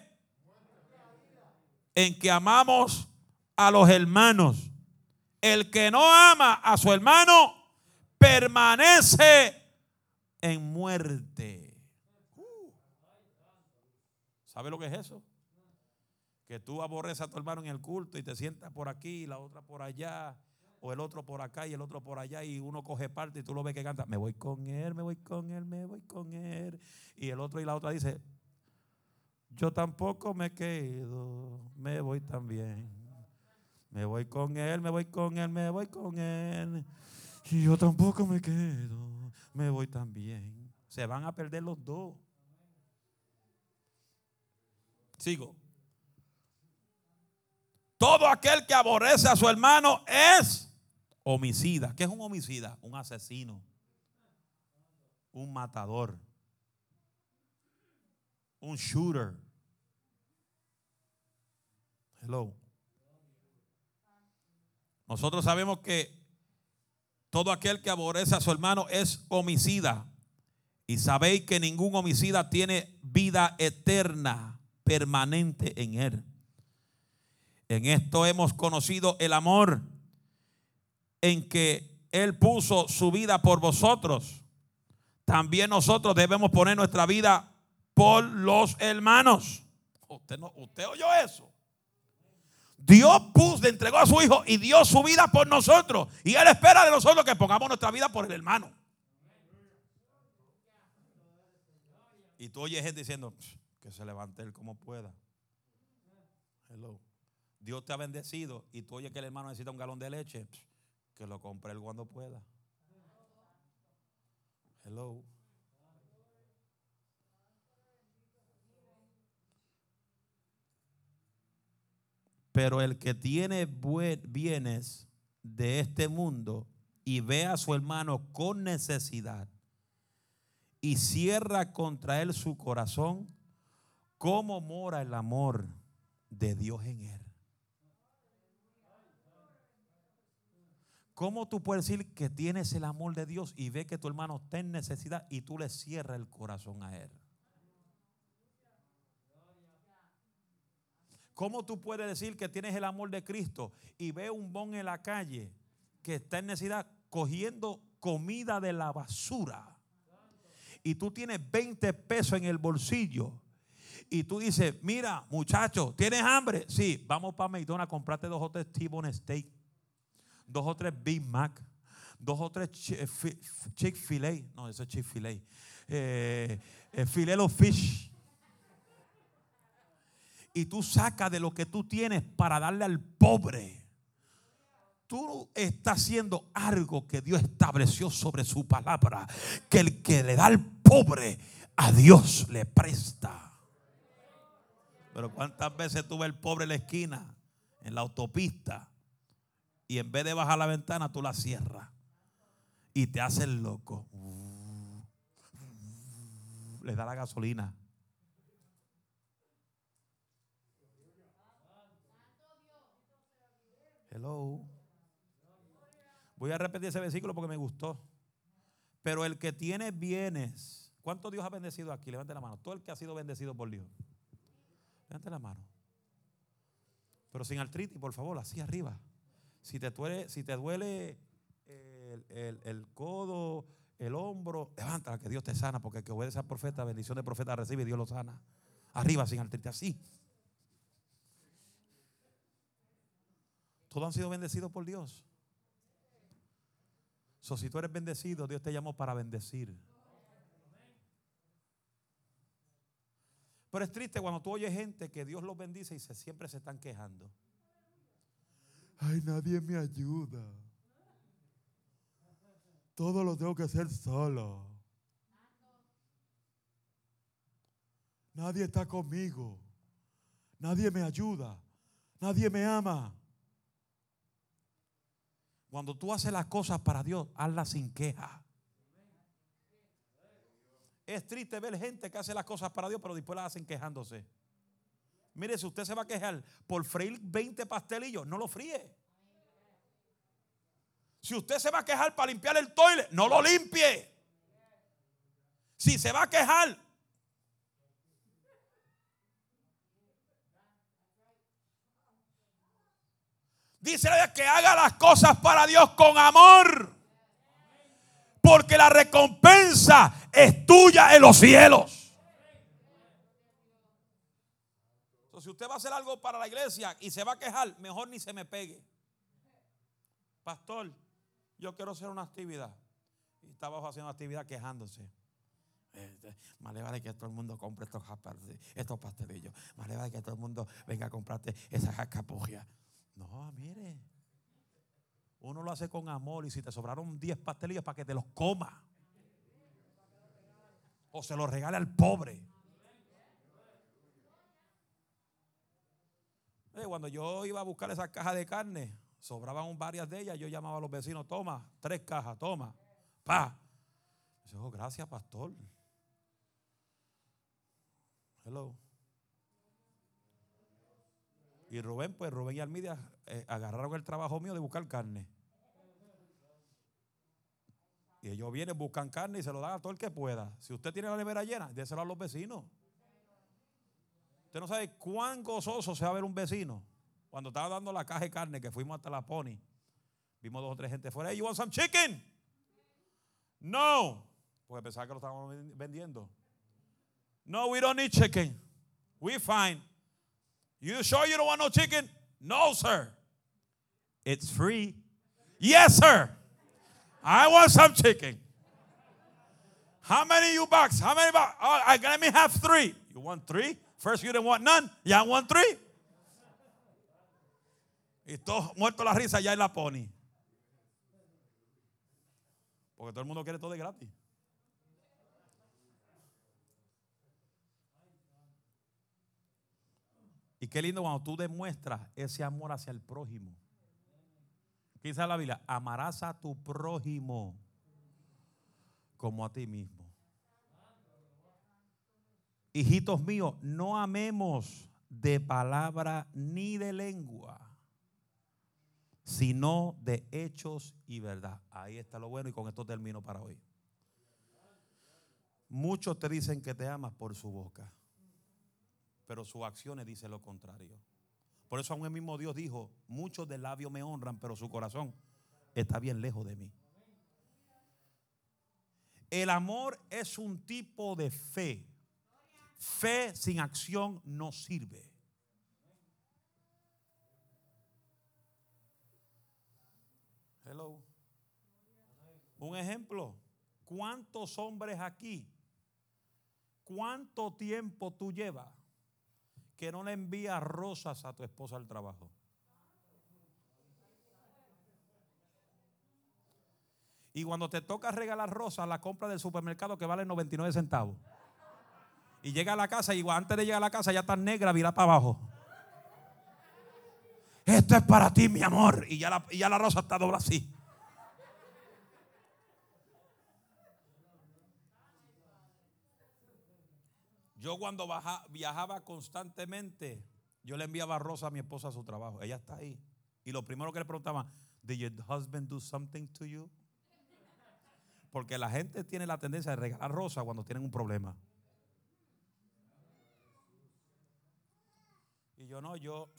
Speaker 1: En que amamos a los hermanos. El que no ama a su hermano permanece en muerte. Uh. ¿Sabe lo que es eso? que tú aborreces a tu hermano en el culto y te sientas por aquí y la otra por allá, o el otro por acá y el otro por allá, y uno coge parte y tú lo ves que canta, me voy con él, me voy con él, me voy con él, y el otro y la otra dice, yo tampoco me quedo, me voy también, me voy con él, me voy con él, me voy con él, y yo tampoco me quedo, me voy también. Se van a perder los dos. Sigo. Todo aquel que aborrece a su hermano es homicida. ¿Qué es un homicida? Un asesino. Un matador. Un shooter. Hello. Nosotros sabemos que todo aquel que aborrece a su hermano es homicida. Y sabéis que ningún homicida tiene vida eterna, permanente en él. En esto hemos conocido el amor en que Él puso su vida por vosotros. También nosotros debemos poner nuestra vida por los hermanos. Usted, no, usted oyó eso. Dios puso, entregó a su hijo y dio su vida por nosotros. Y Él espera de nosotros que pongamos nuestra vida por el hermano. Y tú oyes gente diciendo que se levante él como pueda. Hello. Dios te ha bendecido y tú oyes que el hermano necesita un galón de leche, que lo compre él cuando pueda. Hello. Pero el que tiene bienes de este mundo y ve a su hermano con necesidad y cierra contra él su corazón, ¿cómo mora el amor de Dios en él? ¿Cómo tú puedes decir que tienes el amor de Dios y ve que tu hermano está en necesidad y tú le cierras el corazón a él? ¿Cómo tú puedes decir que tienes el amor de Cristo y ve un bon en la calle que está en necesidad cogiendo comida de la basura? Y tú tienes 20 pesos en el bolsillo. Y tú dices, mira, muchacho, ¿tienes hambre? Sí, vamos para McDonald's, comprarte dos o tres T-Bone Steak, dos o tres Big Mac, dos o tres Chick-fil-A. No, eso es Chick-fil-A. Eh, eh, filelo fish y tú sacas de lo que tú tienes para darle al pobre. Tú estás haciendo algo que Dios estableció sobre su palabra. Que el que le da al pobre, a Dios le presta. Pero cuántas veces tú ves el pobre en la esquina, en la autopista, y en vez de bajar la ventana, tú la cierras. Y te haces loco. Le da la gasolina. Hello. Voy a repetir ese versículo porque me gustó. Pero el que tiene bienes, ¿cuánto Dios ha bendecido aquí? Levante la mano. Todo el que ha sido bendecido por Dios. Levante la mano. Pero sin artritis, por favor, así arriba. Si te duele, si te duele el, codo, el hombro, levántala que Dios te sana, porque el que obedece al profeta, bendición de profeta recibe y Dios lo sana. Arriba sin artritis, así. Todos han sido bendecidos por Dios. So, si tú eres bendecido, Dios te llamó para bendecir. Pero es triste cuando tú oyes gente que Dios los bendice y siempre se están quejando. Ay, nadie me ayuda. Todo lo tengo que hacer solo. Nadie está conmigo. Nadie me ayuda. Nadie me ama. Cuando tú haces las cosas para Dios, hazlas sin queja. Es triste ver gente que hace las cosas para Dios, pero después las hacen quejándose. Mire, si usted se va a quejar por freír 20 pastelillos, no lo fríe. Si usted se va a quejar para limpiar el toile, no lo limpie. Si se va a quejar Dice que haga las cosas para Dios con amor. Porque la recompensa es tuya en los cielos. Entonces, si usted va a hacer algo para la iglesia y se va a quejar, mejor ni se me pegue. Pastor, yo quiero hacer una actividad. Y estaba haciendo una actividad quejándose. Este, más le vale que todo el mundo compre estos, pastelillos. Más le vale que todo el mundo venga a comprarte esa jacapugia. No, mire. Uno lo hace con amor y si te sobraron 10 pastelillos para que te los coma. O se los regale al pobre. Cuando yo iba a buscar esas cajas de carne, sobraban varias de ellas. Yo llamaba a los vecinos, toma, tres cajas, toma. Pa. Yo, oh, gracias, pastor. Hello. Y Rubén, pues Rubén y Almidia eh, agarraron el trabajo mío de buscar carne. Y ellos vienen, buscan carne y se lo dan a todo el que pueda. Si usted tiene la nevera llena, déselo a los vecinos. Usted no sabe cuán gozoso se va a ver un vecino. Cuando estaba dando la caja de carne, que fuimos hasta la Pony, vimos dos o tres gente fuera. Hey, you want some chicken? No. Porque pensaba que lo estábamos vendiendo. No, we don't need chicken. We fine. You sure you don't want no chicken? No, sir. It's free. Yes, sir. I want some chicken. How many you box? How many box? Oh, I, let me have three. You want three? First you didn't want none. I want three. Y todo muerto la risa ya en la pony. Porque todo el mundo quiere todo de gratis. Y qué lindo cuando tú demuestras ese amor hacia el prójimo. ¿Qué dice la Biblia? Amarás a tu prójimo como a ti mismo. Hijitos míos, no amemos de palabra ni de lengua, sino de hechos y verdad. Ahí está lo bueno y con esto termino para hoy. Muchos te dicen que te amas por su boca, pero sus acciones dicen lo contrario. Por eso aún el mismo Dios dijo, muchos de labios me honran, pero su corazón está bien lejos de mí. El amor es un tipo de fe. Fe sin acción no sirve. Hello. Un ejemplo. ¿Cuántos hombres aquí? ¿Cuánto tiempo tú llevas que no le envías rosas a tu esposa al trabajo? Y cuando te toca regalar rosas, la compra del supermercado que vale 99 centavos. Y llega a la casa y antes de llegar a la casa ya está negra, vira para abajo. Esto es para ti, mi amor. Y ya la, ya la rosa está doble así. Yo cuando viajaba constantemente, yo le enviaba rosa a mi esposa a su trabajo. Ella está ahí. Y lo primero que le preguntaban, ¿Did your husband do something to you? Porque la gente tiene la tendencia de regalar rosa cuando tienen un problema. Y yo no, yo,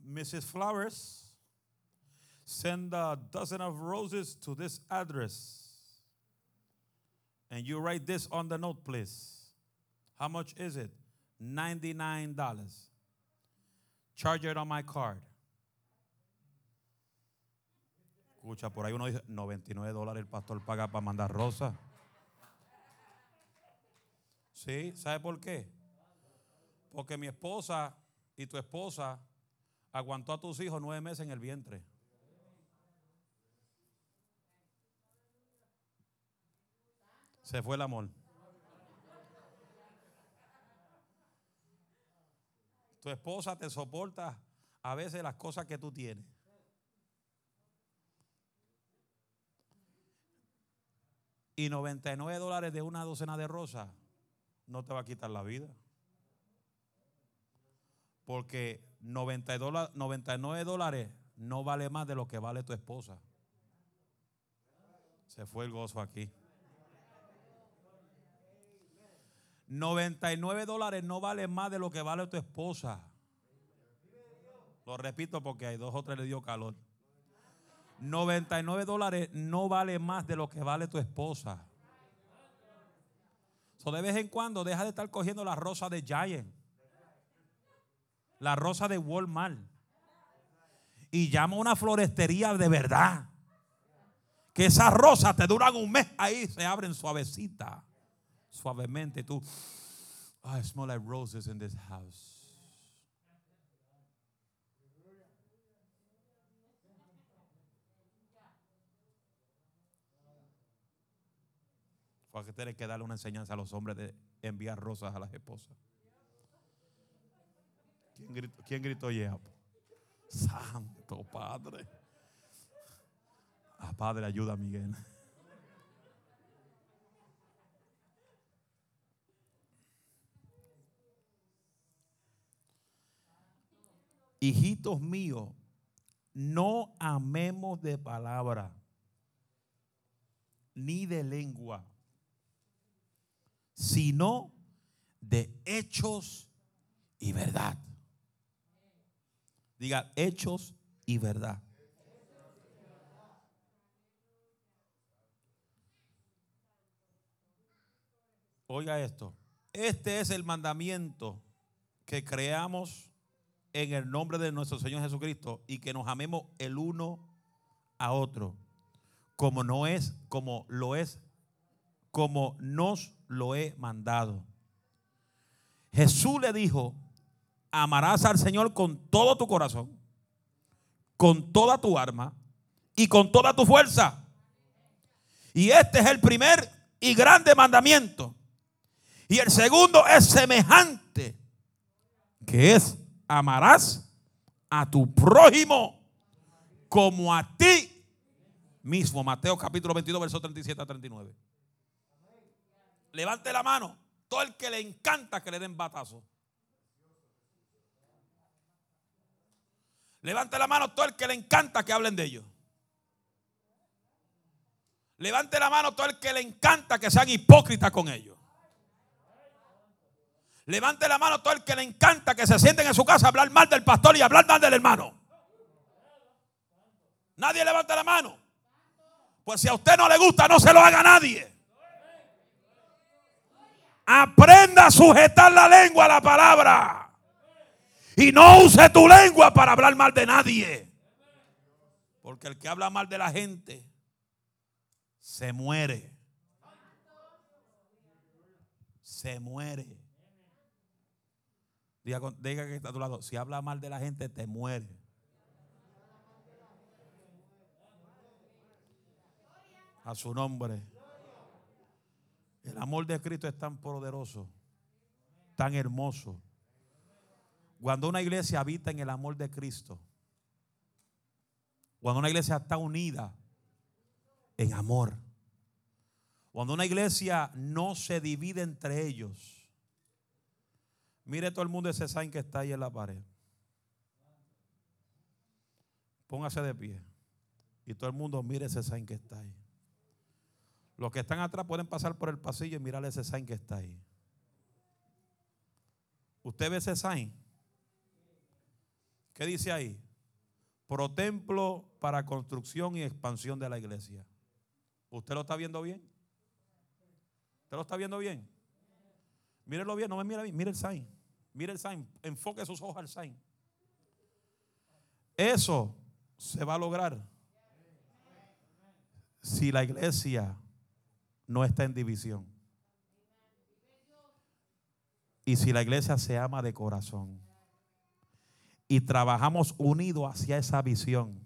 Speaker 1: Mrs. Flowers, send a dozen of roses to this address. And you write this on the note, please. How much is it? $99. Charge it on my card. Escucha, por ahí uno dice 99 dólares el pastor paga para mandar rosa. ¿Sí? ¿Sabe por qué? Porque mi esposa y tu esposa aguantó a tus hijos nueve meses en el vientre. Se fue el amor. Tu esposa te soporta a veces las cosas que tú tienes. Y 99 dólares de una docena de rosas no te va a quitar la vida. Porque 99 dólares no vale más de lo que vale tu esposa. Se fue el gozo aquí. 99 dólares no vale más de lo que vale tu esposa. Lo repito porque hay dos o tres le dio calor. 99 dólares no vale más de lo que vale tu esposa. So de vez en cuando deja de estar cogiendo la rosa de Giant, la rosa de Walmart, y llama a una florestería de verdad. Que esas rosas te duran un mes ahí, se abren suavecita suavemente. Tú, oh, I smell like roses in this house. Porque tienes que darle una enseñanza a los hombres de enviar rosas a las esposas. ¿Quién gritó, quién? Santo Padre. Ah, Padre, ayuda a Miguel. hijitos míos, no amemos de palabra, ni de lengua, sino de hechos y verdad. Diga, hechos y verdad. Oiga esto, este es el mandamiento que creamos en el nombre de nuestro Señor Jesucristo y que nos amemos el uno a otro, como no es, como lo es, como nos lo he mandado. Jesús le dijo, amarás al Señor con todo tu corazón, con toda tu arma y con toda tu fuerza. Y este es el primer y grande mandamiento. Y el segundo es semejante, que es amarás a tu prójimo como a ti mismo. Mateo capítulo 22, verso 37 a 39. Levante la mano. Todo el que le encanta que le den batazo. Levante la mano todo el que le encanta que hablen de ellos. Levante la mano todo el que le encanta que sean hipócritas con ellos. Levante la mano todo el que le encanta que se sienten en su casa a hablar mal del pastor y hablar mal del hermano. Nadie levanta la mano. Pues si a usted no le gusta, no se lo haga a nadie. Aprenda a sujetar la lengua a la palabra. Y no use tu lengua para hablar mal de nadie. Porque el que habla mal de la gente se muere. Se muere. Diga, que está a tu lado. Si habla mal de la gente, te muere. A su nombre. El amor de Cristo es tan poderoso, tan hermoso. Cuando una iglesia habita en el amor de Cristo, cuando una iglesia está unida en amor, cuando una iglesia no se divide entre ellos, Mire todo el mundo ese sign que está ahí en la pared. Póngase de pie. Y todo el mundo mire ese sign que está ahí. Los que están atrás pueden pasar por el pasillo y mirar ese sign que está ahí. ¿Usted ve ese sign? ¿Qué dice ahí? Pro templo para construcción y expansión de la iglesia. ¿Usted lo está viendo bien? ¿Usted lo está viendo bien? Mírelo bien, no me mire a mí, mire el sign. Mire el sign, enfoque sus ojos al sign. Eso se va a lograr si la iglesia no está en división. Y si la iglesia se ama de corazón. Y trabajamos unidos hacia esa visión.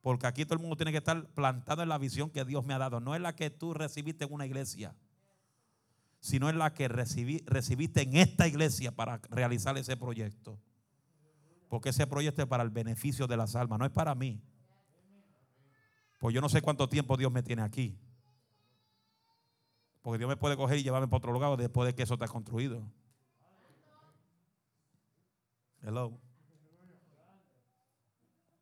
Speaker 1: Porque aquí todo el mundo tiene que estar plantado en la visión que Dios me ha dado. No es la que tú recibiste en una iglesia sino en la que recibiste en esta iglesia para realizar ese proyecto. Porque ese proyecto es para el beneficio de las almas, no es para mí. Pues yo no sé cuánto tiempo Dios me tiene aquí. Porque Dios me puede coger y llevarme para otro lugar después de que eso está construido. Hello.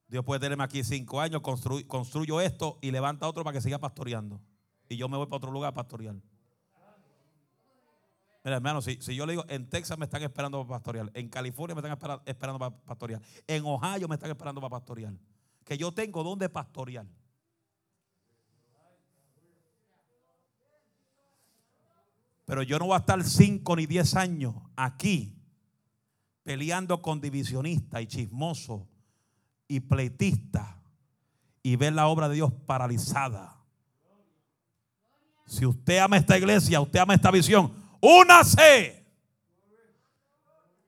Speaker 1: Dios puede tenerme aquí cinco años, construyo esto y levanta otro para que siga pastoreando. Y yo me voy para otro lugar a pastorear. Mira, hermano, si, yo le digo, en Texas me están esperando para pastorear, en California me están esperando para pastorear, en Ohio me están esperando para pastorear, que yo tengo donde pastorear. Pero yo no voy a estar cinco ni diez años aquí peleando con divisionistas y chismosos y pleitistas y ver la obra de Dios paralizada. Si usted ama esta iglesia, usted ama esta visión, únase.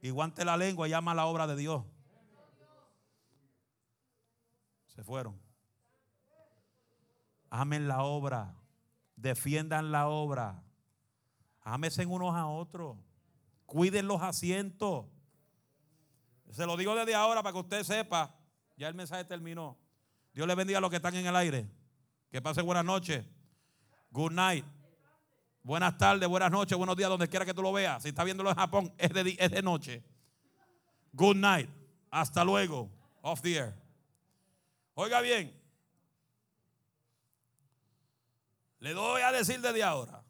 Speaker 1: Y guante la lengua y llama la obra de Dios. Se fueron. Amen la obra. Defiendan la obra. Ámense unos a otros. Cuiden los asientos. Se lo digo desde ahora para que usted sepa. Ya el mensaje terminó. Dios le bendiga a los que están en el aire. Que pasen buenas noches. Good night. Buenas tardes, buenas noches, buenos días, donde quiera que tú lo veas. Si está viéndolo en Japón, es de, es de noche. Good night. Hasta luego. Off the air. Oiga bien. Le doy a decir desde ahora.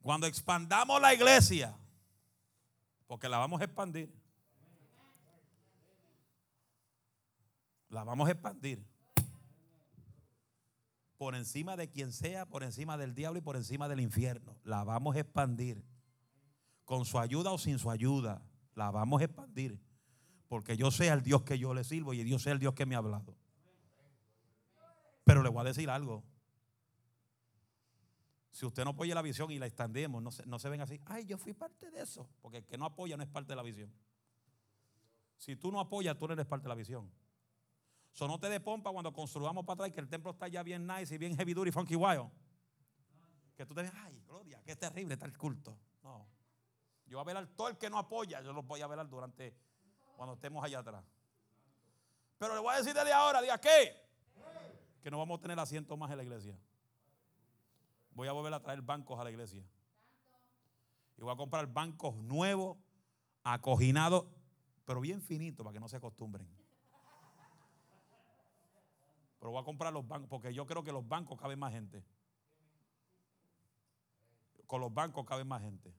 Speaker 1: Cuando expandamos la iglesia, porque la vamos a expandir. La vamos a expandir por encima de quien sea, por encima del diablo y por encima del infierno. La vamos a expandir. Con su ayuda o sin su ayuda, la vamos a expandir. Porque yo sé al Dios que yo le sirvo y Dios es el Dios que me ha hablado. Pero le voy a decir algo. Si usted no apoya la visión y la extendemos, no se, no se ven así. Ay, yo fui parte de eso. Porque el que no apoya no es parte de la visión. Si tú no apoyas, tú no eres parte de la visión. Sonote de pompa cuando construamos para atrás que el templo está ya bien nice y bien heavy duty, funky wild. Que tú te digas, ay, gloria, qué terrible está el culto. No. Yo voy a ver al todo el que no apoya, yo lo voy a ver durante cuando estemos allá atrás. Pero le voy a decir desde ahora, diga qué? Que no vamos a tener asientos más en la iglesia. Voy a volver a traer bancos a la iglesia. Y voy a comprar bancos nuevos, acoginados pero bien finito para que no se acostumbren. Pero voy a comprar los bancos, porque yo creo que los bancos caben más gente. Con los bancos cabe más gente.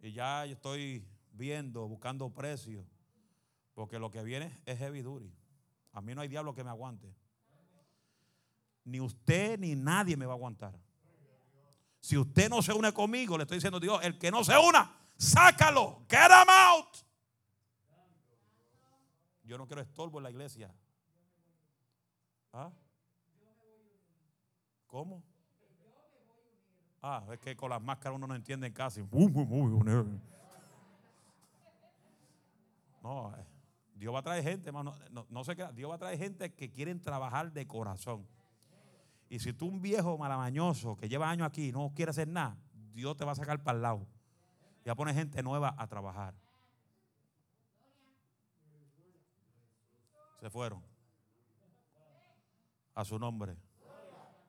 Speaker 1: Y ya estoy viendo, buscando precios, porque lo que viene es heavy duty. A mí no hay diablo que me aguante. Ni usted ni nadie me va a aguantar. Si usted no se une conmigo, le estoy diciendo Dios, el que no se una, sácalo, get him out. Yo no quiero estorbo en la iglesia. ¿Ah? ¿Cómo? Ah, es que con las máscaras uno no entiende casi. No, eh, Dios va a traer gente, hermano. No, no se crea. Dios va a traer gente que quieren trabajar de corazón. Y si tú un viejo malamañoso que lleva años aquí no quiere hacer nada, Dios te va a sacar para el lado. Y va a poner gente nueva a trabajar. Se fueron. A su nombre.